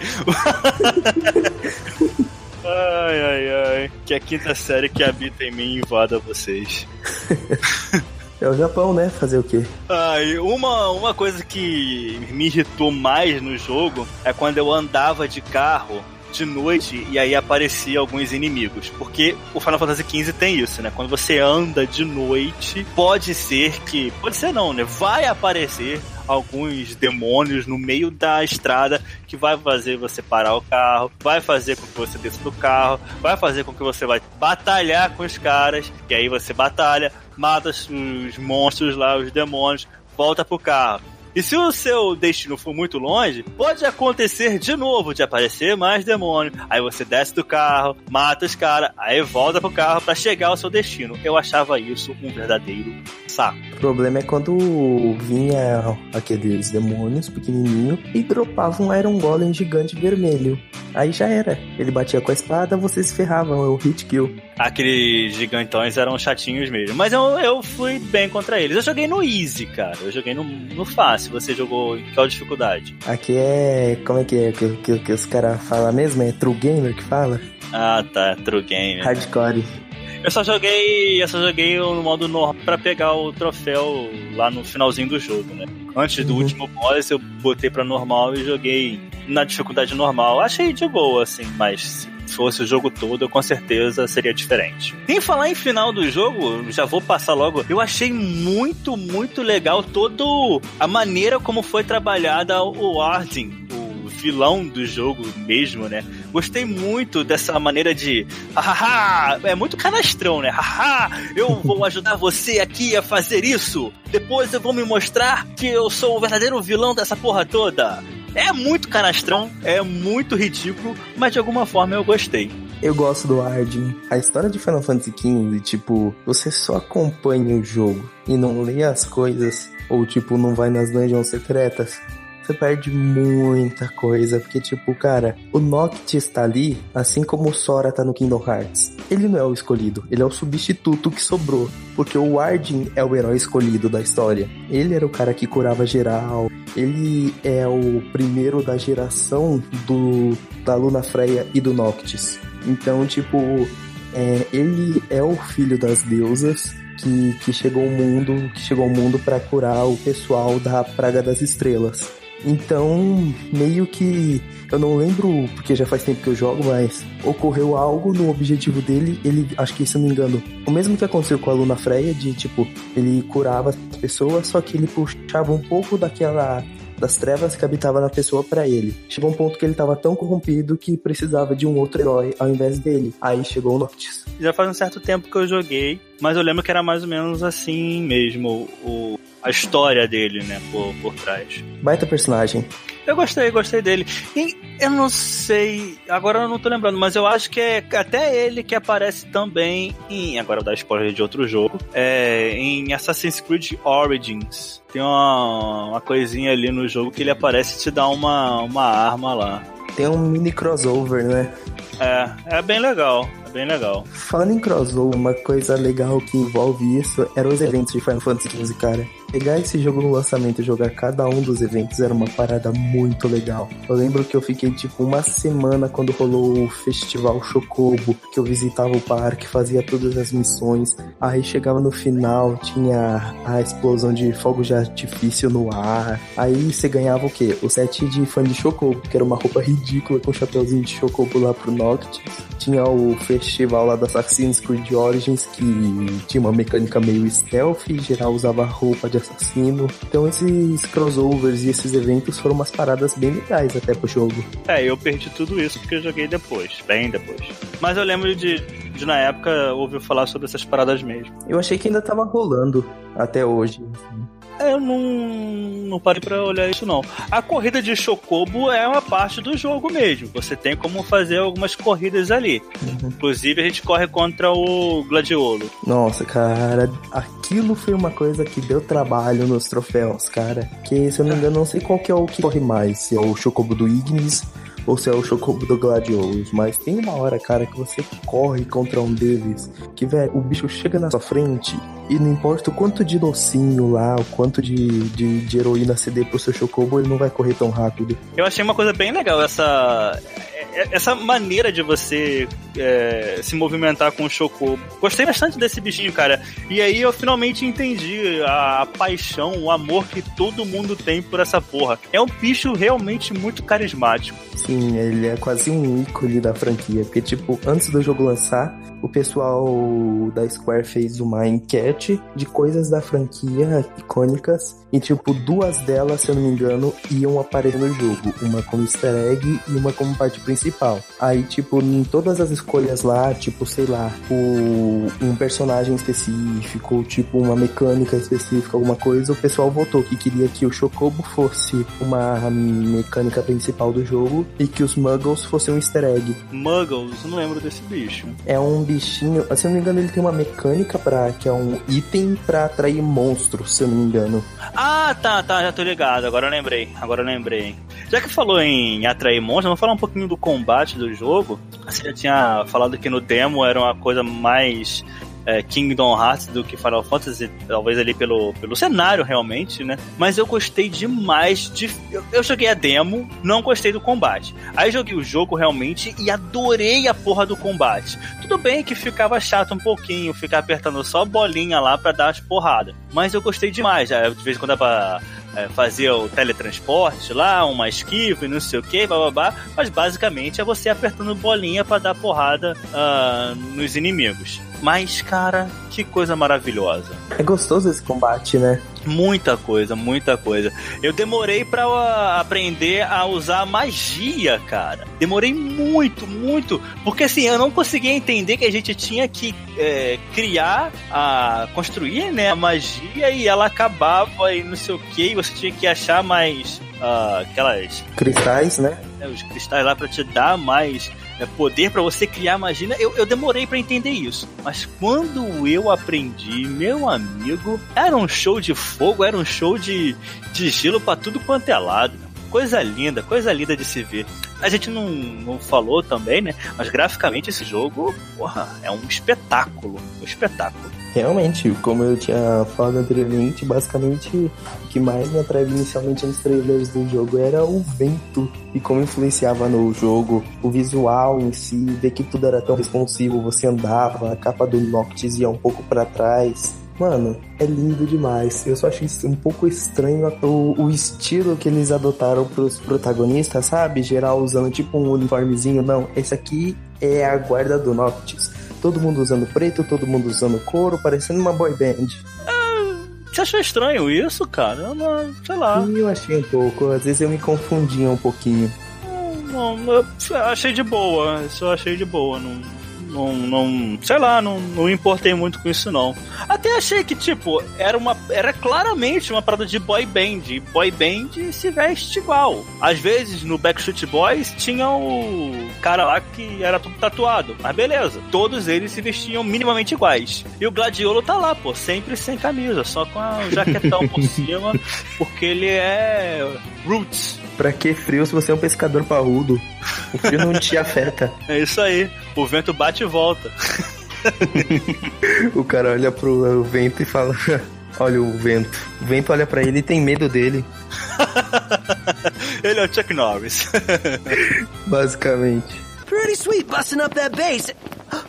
ai, ai, ai. Que a quinta série que habita em mim invada vocês. É o Japão, né? Fazer o quê? Ah, uma, uma coisa que me irritou mais no jogo é quando eu andava de carro de noite e aí aparecia alguns inimigos. Porque o Final Fantasy XV tem isso, né? Quando você anda de noite, pode ser que. Pode ser não, né? Vai aparecer alguns demônios no meio da estrada que vai fazer você parar o carro, vai fazer com que você desça do carro, vai fazer com que você vai batalhar com os caras, e aí você batalha, mata os monstros lá, os demônios, volta pro carro. E se o seu destino for muito longe, pode acontecer de novo de aparecer mais demônio. Aí você desce do carro, mata os caras, aí volta pro carro para chegar ao seu destino. Eu achava isso um verdadeiro saco. O problema é quando vinha aqueles demônios pequenininho e dropava um Iron Golem gigante vermelho. Aí já era. Ele batia com a espada, você se ferrava, o hit kill. Aqueles gigantões eram chatinhos mesmo. Mas eu, eu fui bem contra eles. Eu joguei no easy, cara. Eu joguei no, no fácil. Você jogou em qual dificuldade? Aqui é. Como é que é que, que, que os caras falam mesmo? É True Gamer que fala? Ah, tá. True Gamer. Hardcore. Eu só joguei, eu só joguei no modo normal para pegar o troféu lá no finalzinho do jogo, né? Antes do uhum. último boss eu botei para normal e joguei na dificuldade normal. Achei de boa assim, mas fosse o jogo todo, com certeza seria diferente. Em falar em final do jogo, já vou passar logo. Eu achei muito, muito legal todo a maneira como foi trabalhada o Arden, o vilão do jogo mesmo, né? Gostei muito dessa maneira de. Hahaha! É muito canastrão, né? Haha! Eu vou ajudar você aqui a fazer isso! Depois eu vou me mostrar que eu sou o verdadeiro vilão dessa porra toda! É muito canastrão, é muito ridículo, mas de alguma forma eu gostei. Eu gosto do Arden. A história de Final Fantasy XV, tipo, você só acompanha o jogo e não lê as coisas, ou tipo, não vai nas dungeons secretas. Você perde muita coisa, porque tipo, cara, o Noctis tá ali, assim como o Sora tá no Kingdom Hearts. Ele não é o escolhido, ele é o substituto que sobrou, porque o Wardin é o herói escolhido da história. Ele era o cara que curava geral, ele é o primeiro da geração do da Luna Freya e do Noctis. Então, tipo, é, ele é o filho das deusas que, que chegou ao mundo, que chegou ao mundo para curar o pessoal da Praga das Estrelas. Então, meio que eu não lembro, porque já faz tempo que eu jogo, mas ocorreu algo no objetivo dele. Ele, acho que se não me engano, o mesmo que aconteceu com a Luna Freya, de tipo, ele curava as pessoas, só que ele puxava um pouco daquela das trevas que habitava na pessoa para ele. Chegou um ponto que ele estava tão corrompido que precisava de um outro herói ao invés dele. Aí chegou o Noctis. Já faz um certo tempo que eu joguei, mas eu lembro que era mais ou menos assim mesmo o, a história dele, né, por, por trás. Baita personagem. Eu gostei, gostei dele. E eu não sei, agora eu não tô lembrando, mas eu acho que é até ele que aparece também em. Agora eu vou dar spoiler de outro jogo. É, em Assassin's Creed Origins. Tem uma, uma coisinha ali no jogo que ele aparece e te dá uma, uma arma lá. Tem um mini crossover, né? É, é bem legal. É bem legal. Falando em crossover, uma coisa legal que envolve isso eram os eventos de Final Fantasy XV, cara. Pegar esse jogo no lançamento e jogar cada um dos eventos era uma parada muito legal. Eu lembro que eu fiquei tipo uma semana quando rolou o festival Chocobo, que eu visitava o parque, fazia todas as missões. Aí chegava no final, tinha a explosão de fogo de artifício no ar. Aí você ganhava o quê? O set de fã de Chocobo, que era uma roupa ridícula com um chapeuzinho de Chocobo lá pro Noctis. Tinha o festival lá da Assassin's Creed Origins, que tinha uma mecânica meio stealth, geral usava roupa de assassino. Então esses crossovers e esses eventos foram umas paradas bem legais até pro jogo. É, eu perdi tudo isso porque eu joguei depois, bem depois. Mas eu lembro de, de na época ouvir falar sobre essas paradas mesmo. Eu achei que ainda tava rolando até hoje. Assim. Eu não, não parei pra olhar isso não. A corrida de Chocobo é uma parte do jogo mesmo. Você tem como fazer algumas corridas ali. Uhum. Inclusive a gente corre contra o Gladiolo. Nossa, cara, aquilo foi uma coisa que deu trabalho nos troféus, cara. Que se eu não me engano, não sei qual que é o que corre mais. Se é o Chocobo do Ignis ou se é o Chocobo do Gladiolus, mas tem uma hora, cara, que você corre contra um deles, que, velho, o bicho chega na sua frente e não importa o quanto de docinho lá, o quanto de, de, de heroína CD pro seu Chocobo, ele não vai correr tão rápido. Eu achei uma coisa bem legal essa é, essa maneira de você é, se movimentar com o Chocobo. Gostei bastante desse bichinho, cara. E aí eu finalmente entendi a, a, paixão, o amor que todo mundo tem por essa porra. É um bicho realmente muito carismático. Sim, ele é quase um ícone da franquia. Porque, tipo, antes do jogo lançar, o pessoal da Square fez uma enquete de coisas da franquia icônicas e, tipo, duas delas, se eu não me engano, iam aparecer no jogo. Uma como easter egg e uma como parte principal. Aí, tipo, em todas as escolhas lá, tipo, sei lá, o, um personagem específico, tipo, uma mecânica específica, alguma coisa, o pessoal votou que queria que o Chocobo fosse uma mecânica principal do jogo e que os Muggles fossem um easter egg. Muggles? Não lembro desse bicho. É um bichinho, se eu não me engano, ele tem uma mecânica para que é um item para atrair monstros, se eu não me engano. Ah, tá, tá, já tô ligado. Agora eu lembrei. Agora eu lembrei. Já que falou em atrair monstros, vamos falar um pouquinho do combate do jogo. Você já tinha falado que no demo era uma coisa mais é, Kingdom Hearts do que Final Fantasy, talvez ali pelo, pelo cenário realmente, né? Mas eu gostei demais de. Eu, eu, joguei a demo, não gostei do combate. Aí joguei o jogo realmente e adorei a porra do combate. Tudo bem que ficava chato um pouquinho, ficar apertando só bolinha lá para dar as porradas. Mas eu gostei demais. De vez em quando dá pra é, fazer o teletransporte lá, uma esquiva e não sei o que, babá, mas basicamente é você apertando bolinha para dar porrada uh, nos inimigos. Mas, cara, que coisa maravilhosa. É gostoso esse combate, né? Muita coisa, muita coisa. Eu demorei para aprender a usar magia, cara. Demorei muito, muito. Porque assim, eu não conseguia entender que a gente tinha que é, criar, a construir né, a magia e ela acabava e não sei o que. Você tinha que achar mais uh, aquelas. Cristais, né? É, os cristais lá para te dar mais é, poder para você criar magia. Eu, eu demorei para entender isso. Mas quando eu aprendi, meu amigo, era um show de fogo, era um show de, de gelo para tudo quanto é lado. coisa linda, coisa linda de se ver. A gente não, não falou também, né? Mas graficamente esse jogo, porra, é um espetáculo. Um espetáculo. Realmente, como eu tinha falado anteriormente, basicamente o que mais me atraiu inicialmente nos trailers do jogo era o vento e como influenciava no jogo, o visual em si, ver que tudo era tão responsivo, você andava, a capa do Noctis ia um pouco para trás. Mano, é lindo demais. Eu só achei um pouco estranho o, o estilo que eles adotaram pros protagonistas, sabe? Geral usando tipo um uniformezinho. Não, esse aqui é a guarda do Noctis todo mundo usando preto, todo mundo usando couro, parecendo uma boy band. Ah, você achou estranho isso, cara? Eu não, sei lá. Eu achei um pouco, às vezes eu me confundia um pouquinho. Não, não eu achei de boa, isso eu achei de boa, não não, não sei lá, não, não importei muito com isso não. Até achei que, tipo, era uma era claramente uma parada de boy band. Boy band se veste igual. Às vezes, no Backstreet Boys, tinha o cara lá que era tudo tatuado. Mas beleza, todos eles se vestiam minimamente iguais. E o Gladiolo tá lá, pô, sempre sem camisa, só com o jaquetão por cima, porque ele é roots. Pra que frio se você é um pescador parrudo? O frio não te afeta. É isso aí. O vento bate e volta. o cara olha pro vento e fala: Olha o vento. O vento olha para ele e tem medo dele. ele é o Chuck Norris. Basicamente. Pretty sweet busting up that bass.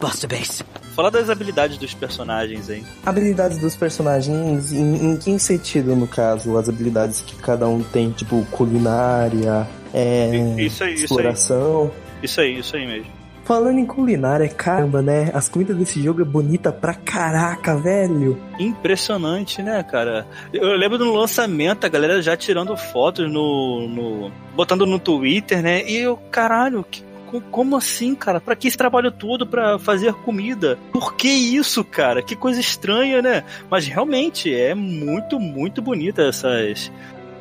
Bust a bass. Fala das habilidades dos personagens aí. Habilidades dos personagens, em, em que sentido, no caso? As habilidades que cada um tem, tipo, culinária, é, isso aí, exploração. Isso aí, isso aí mesmo. Falando em culinária, caramba, né? As comidas desse jogo é bonita pra caraca, velho. Impressionante, né, cara? Eu lembro do lançamento, a galera já tirando fotos no. no botando no Twitter, né? E eu, caralho, que como assim, cara? Para que esse trabalho todo para fazer comida? Por que isso, cara? Que coisa estranha, né? Mas realmente é muito, muito bonita essas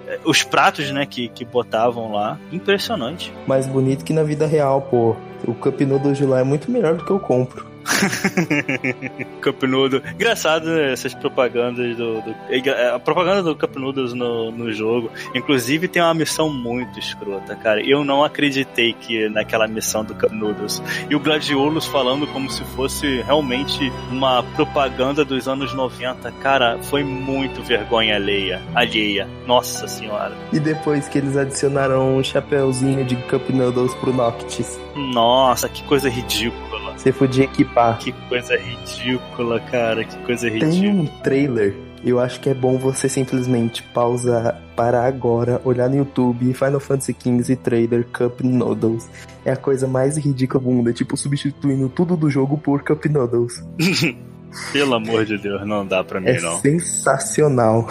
eh, os pratos, né, que, que botavam lá. Impressionante. Mais bonito que na vida real, pô. O Cup Noodles de lá é muito melhor do que eu compro. Cup Noodle. Engraçado né, essas propagandas do, do, A propaganda do Cup Noodles no, no jogo. Inclusive tem uma missão muito escrota, cara. Eu não acreditei que naquela missão do Cup Noodles. E o Gladiolos falando como se fosse realmente uma propaganda dos anos 90. Cara, foi muito vergonha alheia. alheia. Nossa senhora. E depois que eles adicionaram um chapéuzinho de Cup Noodles pro Noctis. Nossa, que coisa ridícula. Você podia equipar. Que coisa ridícula, cara. Que coisa ridícula. Tem um trailer. Eu acho que é bom você simplesmente pausar, parar agora, olhar no YouTube Final Fantasy XV Trailer Cup Noodles. É a coisa mais ridícula do mundo. É tipo substituindo tudo do jogo por Cup Noodles. Pelo amor de Deus, não dá pra mim, é não. Sensacional.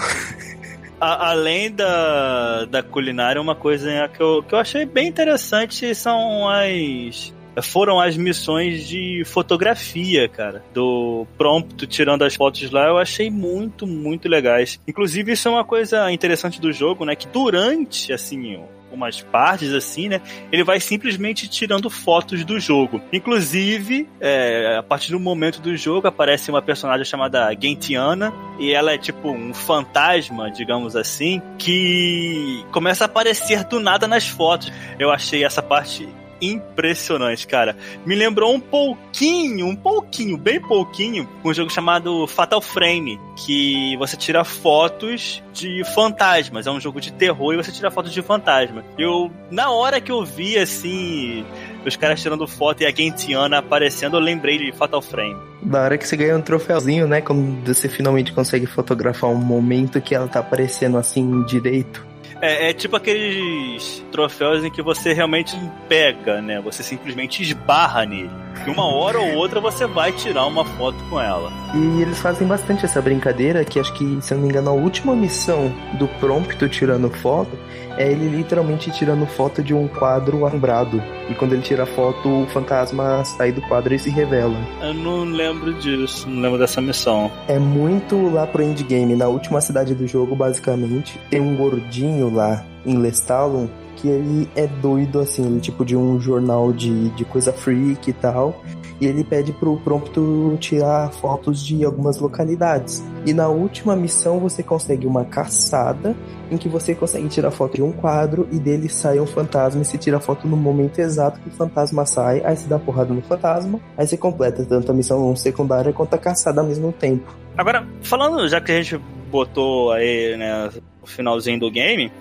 A, além da, da culinária, uma coisa que eu, que eu achei bem interessante são as foram as missões de fotografia, cara, do Prompto tirando as fotos lá, eu achei muito, muito legais. Inclusive, isso é uma coisa interessante do jogo, né, que durante, assim, umas partes assim, né? Ele vai simplesmente tirando fotos do jogo. Inclusive, é, a partir do momento do jogo aparece uma personagem chamada Gentiana e ela é tipo um fantasma, digamos assim, que começa a aparecer do nada nas fotos. Eu achei essa parte impressionante, cara. Me lembrou um pouquinho, um pouquinho, bem pouquinho, um jogo chamado Fatal Frame, que você tira fotos de fantasmas. É um jogo de terror e você tira fotos de fantasma. Eu, na hora que eu vi, assim, os caras tirando foto e a Gentiana aparecendo, eu lembrei de Fatal Frame. Da hora que você ganha um troféuzinho, né? Quando você finalmente consegue fotografar um momento que ela tá aparecendo assim direito. É, é, tipo aqueles troféus em que você realmente pega, né? Você simplesmente esbarra nele. E uma hora ou outra você vai tirar uma foto com ela. E eles fazem bastante essa brincadeira, que acho que, se eu não me engano, a última missão do Prompto tirando foto é ele literalmente tirando foto de um quadro assombrado. E quando ele tira a foto, o fantasma sai do quadro e se revela. Eu não lembro disso, não lembro dessa missão. É muito lá pro endgame. Na última cidade do jogo, basicamente, tem um gordinho lá em Lestalon que ele é doido, assim, ele tipo de um jornal de, de coisa freak e tal. E ele pede pro Prompto tirar fotos de algumas localidades. E na última missão você consegue uma caçada em que você consegue tirar foto de um quadro e dele sai um fantasma e se tira foto no momento exato que o fantasma sai, aí você dá porrada no fantasma, aí você completa tanto a missão secundária quanto a caçada ao mesmo tempo. Agora, falando, já que a gente botou aí, né, o finalzinho do game,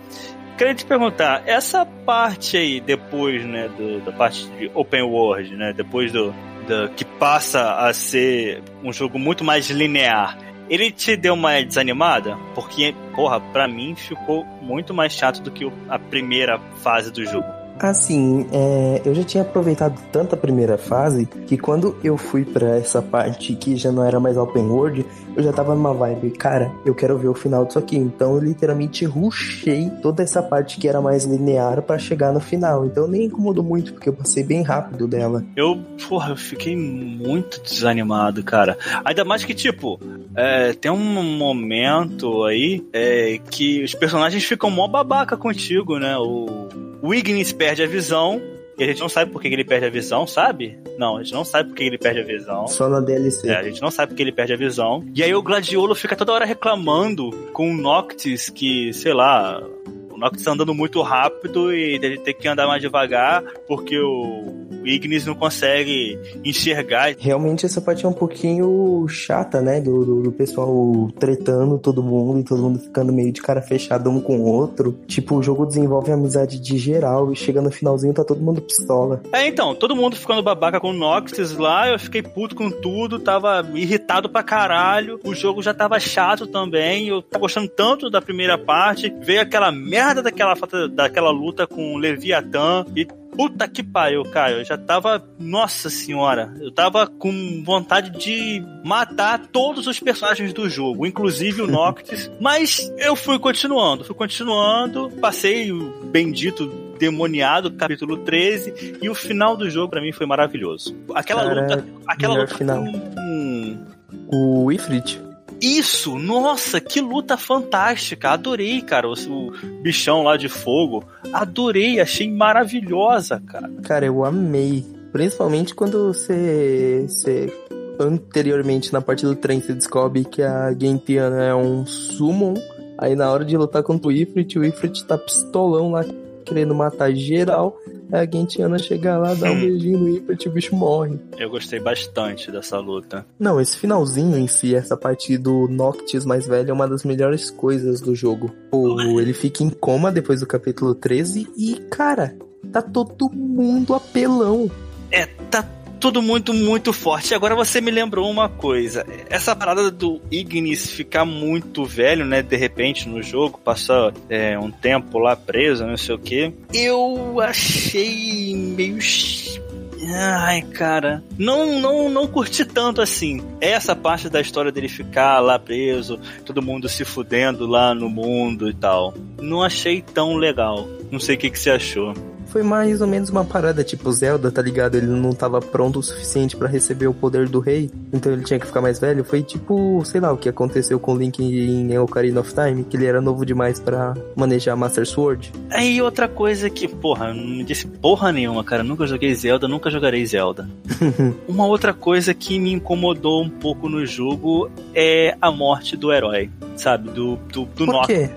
queria te perguntar, essa parte aí, depois, né, do, da parte de open world, né, depois do, do que passa a ser um jogo muito mais linear, ele te deu uma desanimada? Porque, porra, pra mim ficou muito mais chato do que a primeira fase do jogo. Assim, é, eu já tinha aproveitado tanto a primeira fase que quando eu fui para essa parte que já não era mais open world, eu já tava numa vibe, cara, eu quero ver o final disso aqui. Então eu literalmente rushei toda essa parte que era mais linear para chegar no final. Então nem incomodou muito, porque eu passei bem rápido dela. Eu, porra, eu fiquei muito desanimado, cara. Ainda mais que, tipo, é, tem um momento aí é, que os personagens ficam mó babaca contigo, né? O Ignis perde a visão. E a gente não sabe por que ele perde a visão, sabe? Não, a gente não sabe por que ele perde a visão. Só na DLC. É, a gente não sabe por que ele perde a visão. E aí o Gladiolo fica toda hora reclamando com o Noctis que, sei lá, o Noctis andando muito rápido e ele tem que andar mais devagar porque o Ignis não consegue enxergar. Realmente essa parte é um pouquinho chata, né? Do, do, do, pessoal tretando todo mundo e todo mundo ficando meio de cara fechada um com o outro. Tipo, o jogo desenvolve amizade de geral e chega no finalzinho tá todo mundo pistola. É, então, todo mundo ficando babaca com o Noctis lá, eu fiquei puto com tudo, tava irritado pra caralho. O jogo já tava chato também, eu tava gostando tanto da primeira parte. Veio aquela merda daquela, daquela luta com o Leviathan e Puta que pariu, cara. Eu já tava. Nossa senhora. Eu tava com vontade de matar todos os personagens do jogo, inclusive o Noctis. Mas eu fui continuando, fui continuando. Passei o bendito demoniado, capítulo 13, e o final do jogo para mim foi maravilhoso. Aquela cara, luta, aquela luta final. com o Ifrit isso! Nossa, que luta fantástica! Adorei, cara, o, o, bichão lá de fogo. Adorei, achei maravilhosa, cara. Cara, eu amei. Principalmente quando você, você anteriormente na parte do trem você descobre que a Gentiana é um summon. Aí na hora de lutar contra o Ifrit, o Ifrit tá pistolão lá querendo matar geral. A Gentiana chega lá, dá um beijinho no Ifrit e o bicho morre. Eu gostei bastante dessa luta. Não, esse finalzinho em si, essa parte do Noctis mais velho é uma das melhores coisas do jogo. Pô, ele fica em coma depois do capítulo 13 e, cara, tá todo mundo apelão. É, tá tudo muito, muito forte. Agora você me lembrou uma coisa. Essa parada do Ignis ficar muito velho, né? De repente no jogo, passar é, um tempo lá preso, não sei o que. Eu achei meio Ai, cara, não, não, não curti tanto assim. Essa parte da história dele ficar lá preso, todo mundo se fudendo lá no mundo e tal. Não achei tão legal. Não sei o que, que você achou foi mais ou menos uma parada tipo Zelda, tá ligado? Ele não tava pronto o suficiente para receber o poder do rei, então ele tinha que ficar mais velho. Foi tipo, sei lá, o que aconteceu com o Link em Ocarina of Time, que ele era novo demais para manejar Master Sword. Aí outra coisa que, porra, não me disse porra nenhuma, cara. Nunca joguei Zelda, nunca jogarei Zelda. uma outra coisa que me incomodou um pouco no jogo é a morte do herói, sabe? Do, do, do Por quê?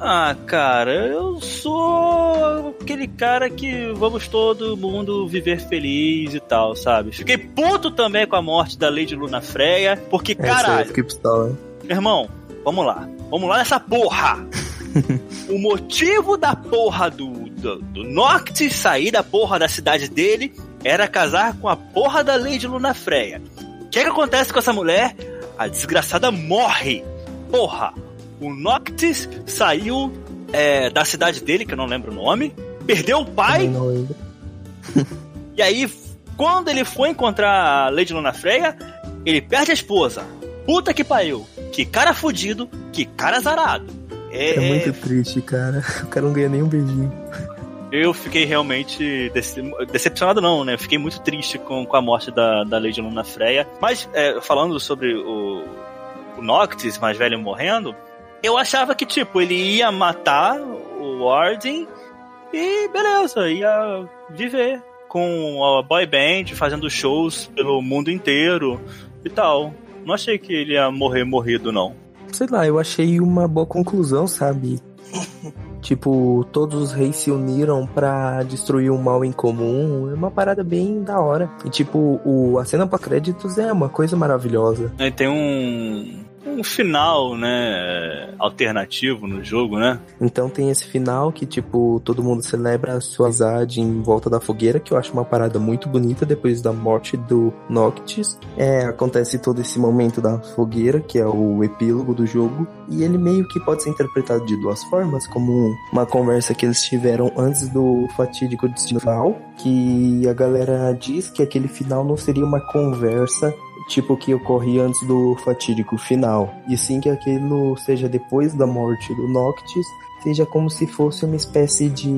Ah, cara, eu sou aquele cara que vamos todo mundo viver feliz e tal, sabe? Fiquei puto também com a morte da Lady Luna Freya, porque, é, caralho. Fiquei pistola. Meu irmão, vamos lá. Vamos lá nessa porra! o motivo da porra do, do, do Noctis sair da porra da cidade dele era casar com a porra da Lady Luna Freya. O que, é que acontece com essa mulher? A desgraçada morre! Porra! O Noctis saiu é, da cidade dele, que eu não lembro o nome, perdeu o pai. e aí, quando ele foi encontrar a Lady Luna Freya, ele perde a esposa. Puta que pariu. Que cara fudido, que cara zarado. É, é muito triste, cara. O cara não ganha nem um beijinho. Eu fiquei realmente dece decepcionado, não, né? Fiquei muito triste com, com a morte da, da Lady Luna Freya. Mas, é, falando sobre o, o Noctis mais velho morrendo, eu achava que, tipo, ele ia matar o Warden e beleza, ia viver com a boy band, fazendo shows pelo mundo inteiro e tal. Não achei que ele ia morrer morrido, não. Sei lá, eu achei uma boa conclusão, sabe? tipo, todos os reis se uniram pra destruir o mal em comum. É uma parada bem da hora. E tipo, o, a cena pra créditos é uma coisa maravilhosa. Aí tem um, um final, né, alternativo no jogo, né? Então tem esse final que, tipo, todo mundo celebra a sua amizade em volta da fogueira, que eu acho uma parada muito bonita depois da morte do Noctis. É, acontece todo esse momento da fogueira, que é o epílogo do jogo, e ele meio que pode ser interpretado de duas formas, como uma conversa que eles tiveram antes do fatídico destino final, que a galera diz que aquele final não seria uma conversa tipo que ocorria antes do fatídico final, e sim que aquilo seja depois da morte do Noctis, seja como se fosse uma espécie de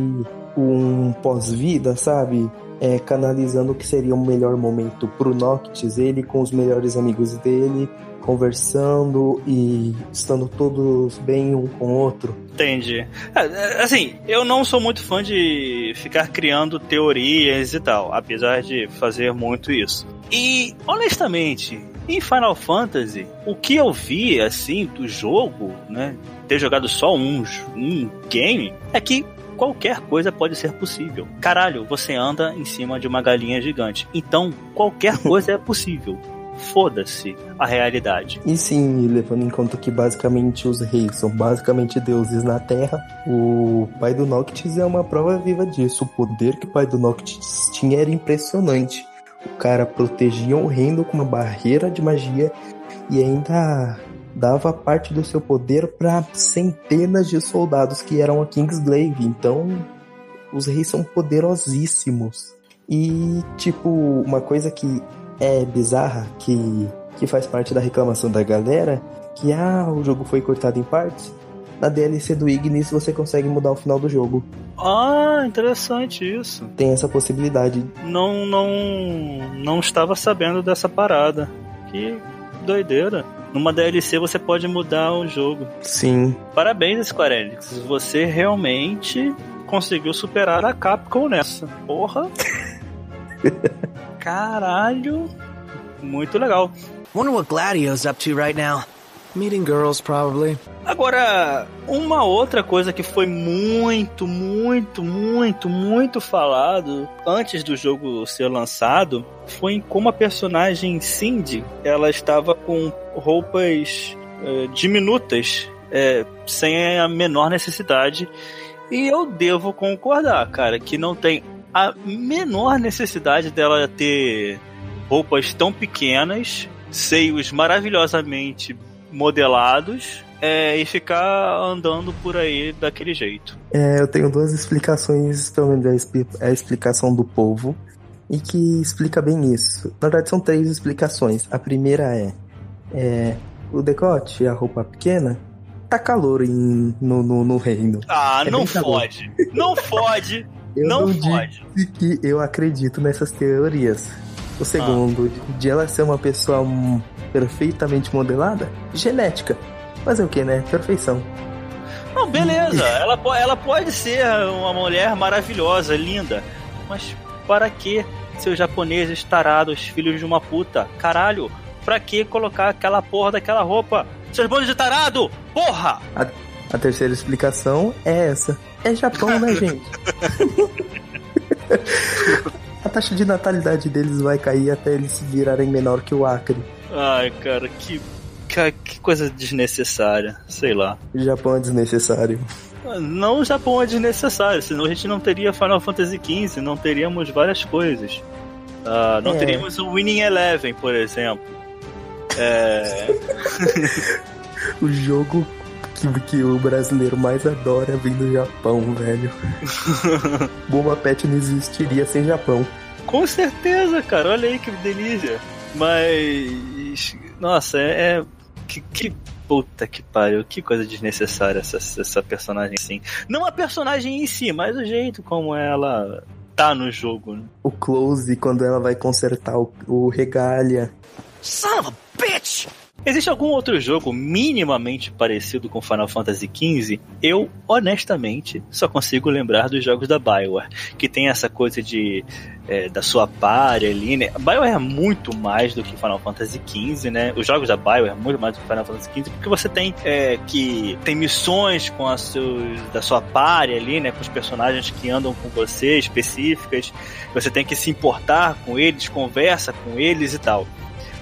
um pós-vida, sabe? É, canalizando o que seria o melhor momento pro Noctis, ele com os melhores amigos dele, conversando e estando todos bem um com o outro. Entendi. É, assim, eu não sou muito fã de ficar criando teorias e tal, apesar de fazer muito isso. E, honestamente, em Final Fantasy, o que eu vi, assim, do jogo, né, ter jogado só um, um game, é que qualquer coisa pode ser possível. Caralho, você anda em cima de uma galinha gigante. Então, qualquer coisa é possível foda-se a realidade. E sim, levando em conta que basicamente os reis são basicamente deuses na Terra, o pai do Noctis é uma prova viva disso. O poder que o pai do Noctis tinha era impressionante. O cara protegia o reino com uma barreira de magia e ainda dava parte do seu poder para centenas de soldados que eram a Kingsglaive. Então, os reis são poderosíssimos. E, tipo, uma coisa que é bizarra, que, que faz parte da reclamação da galera, que ah, o jogo foi cortado em partes. Na DLC do Ignis você consegue mudar o final do jogo. Ah, interessante isso. Tem essa possibilidade. Não, não, não estava sabendo dessa parada. Que doideira. Numa DLC você pode mudar o jogo. Sim. Parabéns, Square Enix. Você realmente conseguiu superar a Capcom nessa. Porra. Caralho. Muito legal. Wonder what Gladio's up to right now. Meeting girls, probably. Agora, uma outra coisa que foi muito, muito, muito, muito falado antes do jogo ser lançado foi em como a personagem Cindy ela estava com roupas uh, diminutas, é, sem a menor necessidade. E eu devo concordar, cara, que não tem a menor necessidade dela ter roupas tão pequenas, seios maravilhosamente modelados é, e ficar andando por aí daquele jeito. É, eu tenho duas explicações, pelo menos a explicação do povo, e que explica bem isso. Na verdade, são três explicações. A primeira é, é o decote, a roupa pequena, tá calor em, no, no, no reino. Ah, é não fode. Não fode. Eu não, não pode. disse que eu acredito nessas teorias. O segundo, ah. de ela ser uma pessoa perfeitamente modelada, genética. Mas é o que, né? Perfeição. Não, beleza. ela, ela pode ser uma mulher maravilhosa, linda. Mas para que seus japoneses tarados, filhos de uma puta? Caralho, pra que colocar aquela porra daquela roupa? Seus bandos de tarado! Porra! A, a terceira explicação é essa. É Japão, né, gente? A taxa de natalidade deles vai cair até eles se virarem menor que o Acre. Ai, cara, que, que coisa desnecessária. Sei lá. O Japão é desnecessário. Não o Japão é desnecessário, senão a gente não teria Final Fantasy XV, não teríamos várias coisas. Uh, não é. teríamos o Winning Eleven, por exemplo. É... o jogo que, que o brasileiro mais adora vem do Japão, velho. Bomba Pet não existiria sem Japão. Com certeza, cara. Olha aí que delícia. Mas. Nossa, é. é que, que puta que pariu, que coisa desnecessária essa, essa personagem assim. Não a personagem em si, mas o jeito como ela tá no jogo. Né? O close quando ela vai consertar o, o regalha. Son of a bitch! Existe algum outro jogo minimamente parecido com Final Fantasy XV? Eu, honestamente, só consigo lembrar dos jogos da Bioware, que tem essa coisa de é, da sua party ali, né? A BioWare é muito mais do que Final Fantasy XV, né? Os jogos da BioWare é muito mais do que Final Fantasy XV, porque você tem é, que tem missões com a seus, da sua party ali, né? Com os personagens que andam com você, específicas. Você tem que se importar com eles, conversa com eles e tal.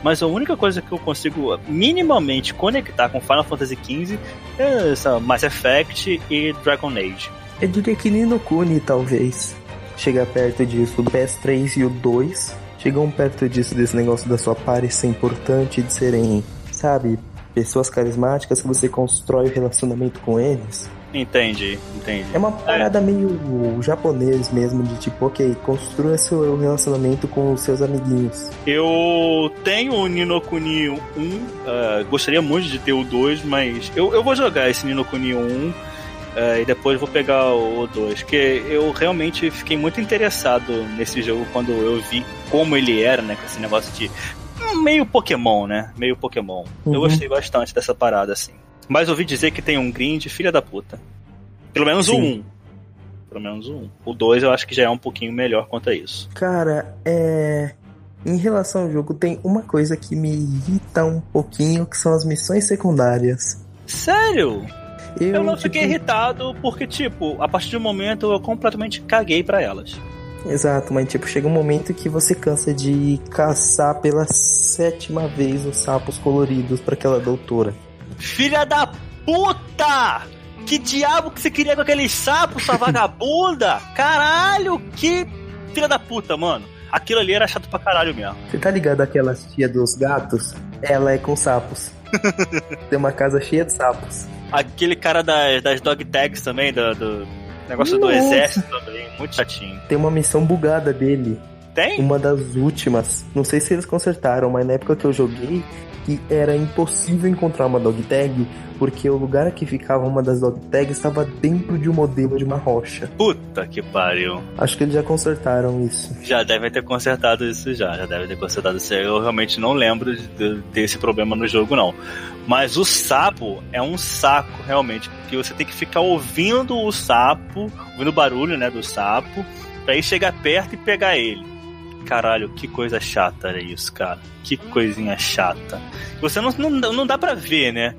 Mas a única coisa que eu consigo minimamente conectar com Final Fantasy XV é essa Mass Effect e Dragon Age. Eu diria que Nino Kuni, talvez chega perto disso. O PS3 e o 2 chegam perto disso, desse negócio da sua party ser importante, de serem, sabe, pessoas carismáticas que você constrói o relacionamento com eles. Entendi, entendi. É uma parada é. meio japonês mesmo, de tipo, ok, construa seu relacionamento com os seus amiguinhos. Eu tenho o Ninokuni 1, uh, gostaria muito de ter o 2, mas eu, eu vou jogar esse Ninokuni 1 Uh, e depois vou pegar o 2, que eu realmente fiquei muito interessado nesse jogo quando eu vi como ele era, né, com esse negócio de meio Pokémon, né, meio Pokémon. Uhum. Eu gostei bastante dessa parada, assim. Mas ouvi dizer que tem um grind filha da puta. Pelo menos Sim. o 1. Um. Pelo menos o 1. Um. O 2 eu acho que já é um pouquinho melhor quanto a isso. Cara, é... Em relação ao jogo, tem uma coisa que me irrita um pouquinho, que são as missões secundárias. Sério? Eu, eu não fiquei tipo... irritado porque, tipo, a partir do momento eu completamente caguei para elas. Exato, mas tipo, chega um momento que você cansa de caçar pela sétima vez os sapos coloridos para aquela doutora. Filha da puta! Que diabo que você queria com aqueles sapos, sua vagabunda? Caralho, que filha da puta, mano. Aquilo ali era chato pra caralho mesmo. Você tá ligado àquela tia dos gatos? Ela é com sapos. Tem uma casa cheia de sapos. Aquele cara das, das dog tags também, do, do negócio Nossa. do exército também, muito chatinho. Tem uma missão bugada dele. Tem? Uma das últimas. Não sei se eles consertaram, mas na época que eu joguei, que era impossível encontrar uma dog tag porque o lugar que ficava uma das dog tags estava dentro de um modelo de uma rocha. Puta que pariu. Acho que eles já consertaram isso. Já devem ter consertado isso já, já devem ter consertado isso. Eu realmente não lembro de ter esse problema no jogo não. Mas o sapo é um saco realmente, porque você tem que ficar ouvindo o sapo, ouvindo o barulho, né, do sapo, para ir chegar perto e pegar ele. Caralho, que coisa chata era isso, cara. Que coisinha chata. Você não, não, não dá pra ver, né?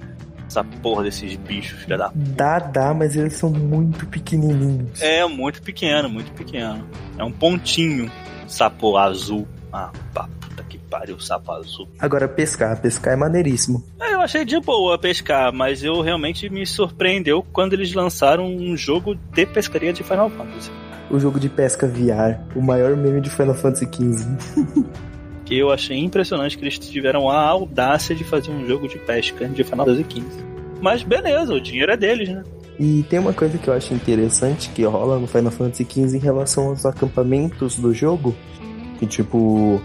essa porra desses bichos, filha da Dá, dá, mas eles são muito pequenininhos. É, muito pequeno, muito pequeno. É um pontinho, sapo azul. Ah, pá, puta que pariu, sapo azul. Agora, pescar, pescar é maneiríssimo. É, eu achei de boa pescar, mas eu realmente me surpreendeu quando eles lançaram um jogo de pescaria de Final Fantasy. O jogo de pesca VR, o maior meme de Final Fantasy XV. que eu achei impressionante que eles tiveram a audácia de fazer um jogo de pesca de Final Fantasy XV. Mas beleza, o dinheiro é deles, né? E tem uma coisa que eu acho interessante que rola no Final Fantasy XV em relação aos acampamentos do jogo, que tipo,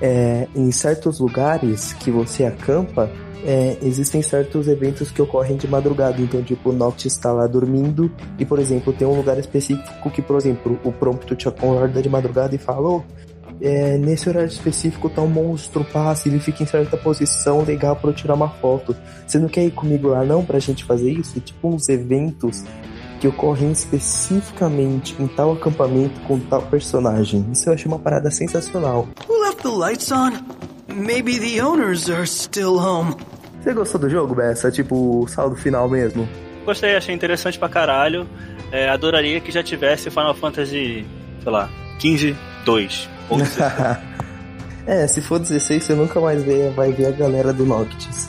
é, em certos lugares que você acampa, é, existem certos eventos que ocorrem de madrugada. Então, tipo, o Noct está lá dormindo e, por exemplo, tem um lugar específico que, por exemplo, o prompto te acorda de madrugada e fala: oh, é, nesse horário específico tá um monstro passa, ele fica em certa posição legal para eu tirar uma foto. Você não quer ir comigo lá não pra gente fazer isso? Tipo uns eventos que ocorrem especificamente em tal acampamento com tal personagem. Isso eu achei uma parada sensacional. Who left the lights on? Maybe the owners are still home. Você gostou do jogo, Bessa? Tipo, o saldo final mesmo? Gostei, achei interessante pra caralho. É, adoraria que já tivesse Final Fantasy, sei lá, 15 2 é, se for 16, você nunca mais vê, vai ver a galera do Noctis.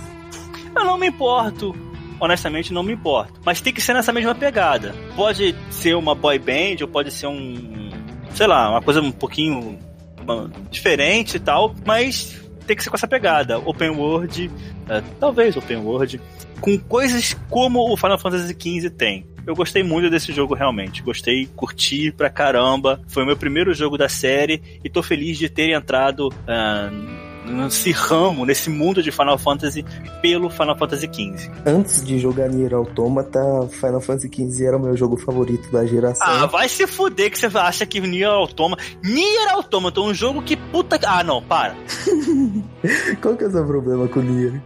Eu não me importo. Honestamente, não me importo. Mas tem que ser nessa mesma pegada. Pode ser uma boy band, ou pode ser um. Sei lá, uma coisa um pouquinho diferente e tal, mas tem que ser com essa pegada. Open World, é, talvez Open World, com coisas como o Final Fantasy XV tem. Eu gostei muito desse jogo realmente. Gostei, curti pra caramba. Foi o meu primeiro jogo da série e tô feliz de ter entrado uh, nesse ramo, nesse mundo de Final Fantasy pelo Final Fantasy XV. Antes de jogar Nier Automata, Final Fantasy XV era o meu jogo favorito da geração. Ah, vai se fuder que você acha que Nier Automata... Nier Automata, um jogo que puta... Ah, não, para. Qual que é o seu problema com Nier?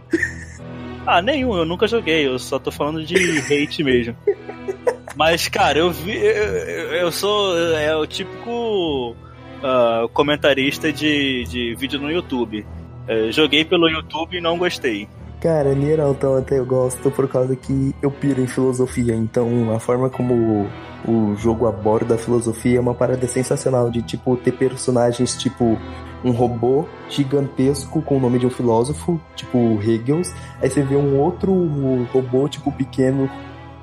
Ah, nenhum, eu nunca joguei, eu só tô falando de hate mesmo. Mas, cara, eu vi. Eu, eu sou. É o típico uh, comentarista de, de vídeo no YouTube. Eu joguei pelo YouTube e não gostei. Cara, Nier até eu gosto por causa que eu piro em filosofia. Então, a forma como o jogo aborda a filosofia é uma parada sensacional de, tipo, ter personagens, tipo, um robô gigantesco com o nome de um filósofo, tipo Hegel. Aí você vê um outro robô, tipo, pequeno,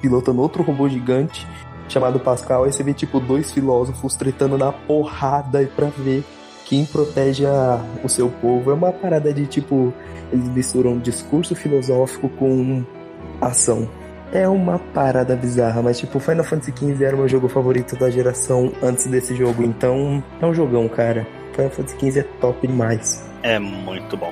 pilotando outro robô gigante chamado Pascal. Aí você vê, tipo, dois filósofos tretando na porrada pra ver quem protege a, o seu povo. É uma parada de, tipo, eles misturam discurso filosófico com ação. É uma parada bizarra, mas tipo, Final Fantasy XV era o meu jogo favorito da geração antes desse jogo, então é um jogão, cara. Final Fantasy XV é top demais. É muito bom.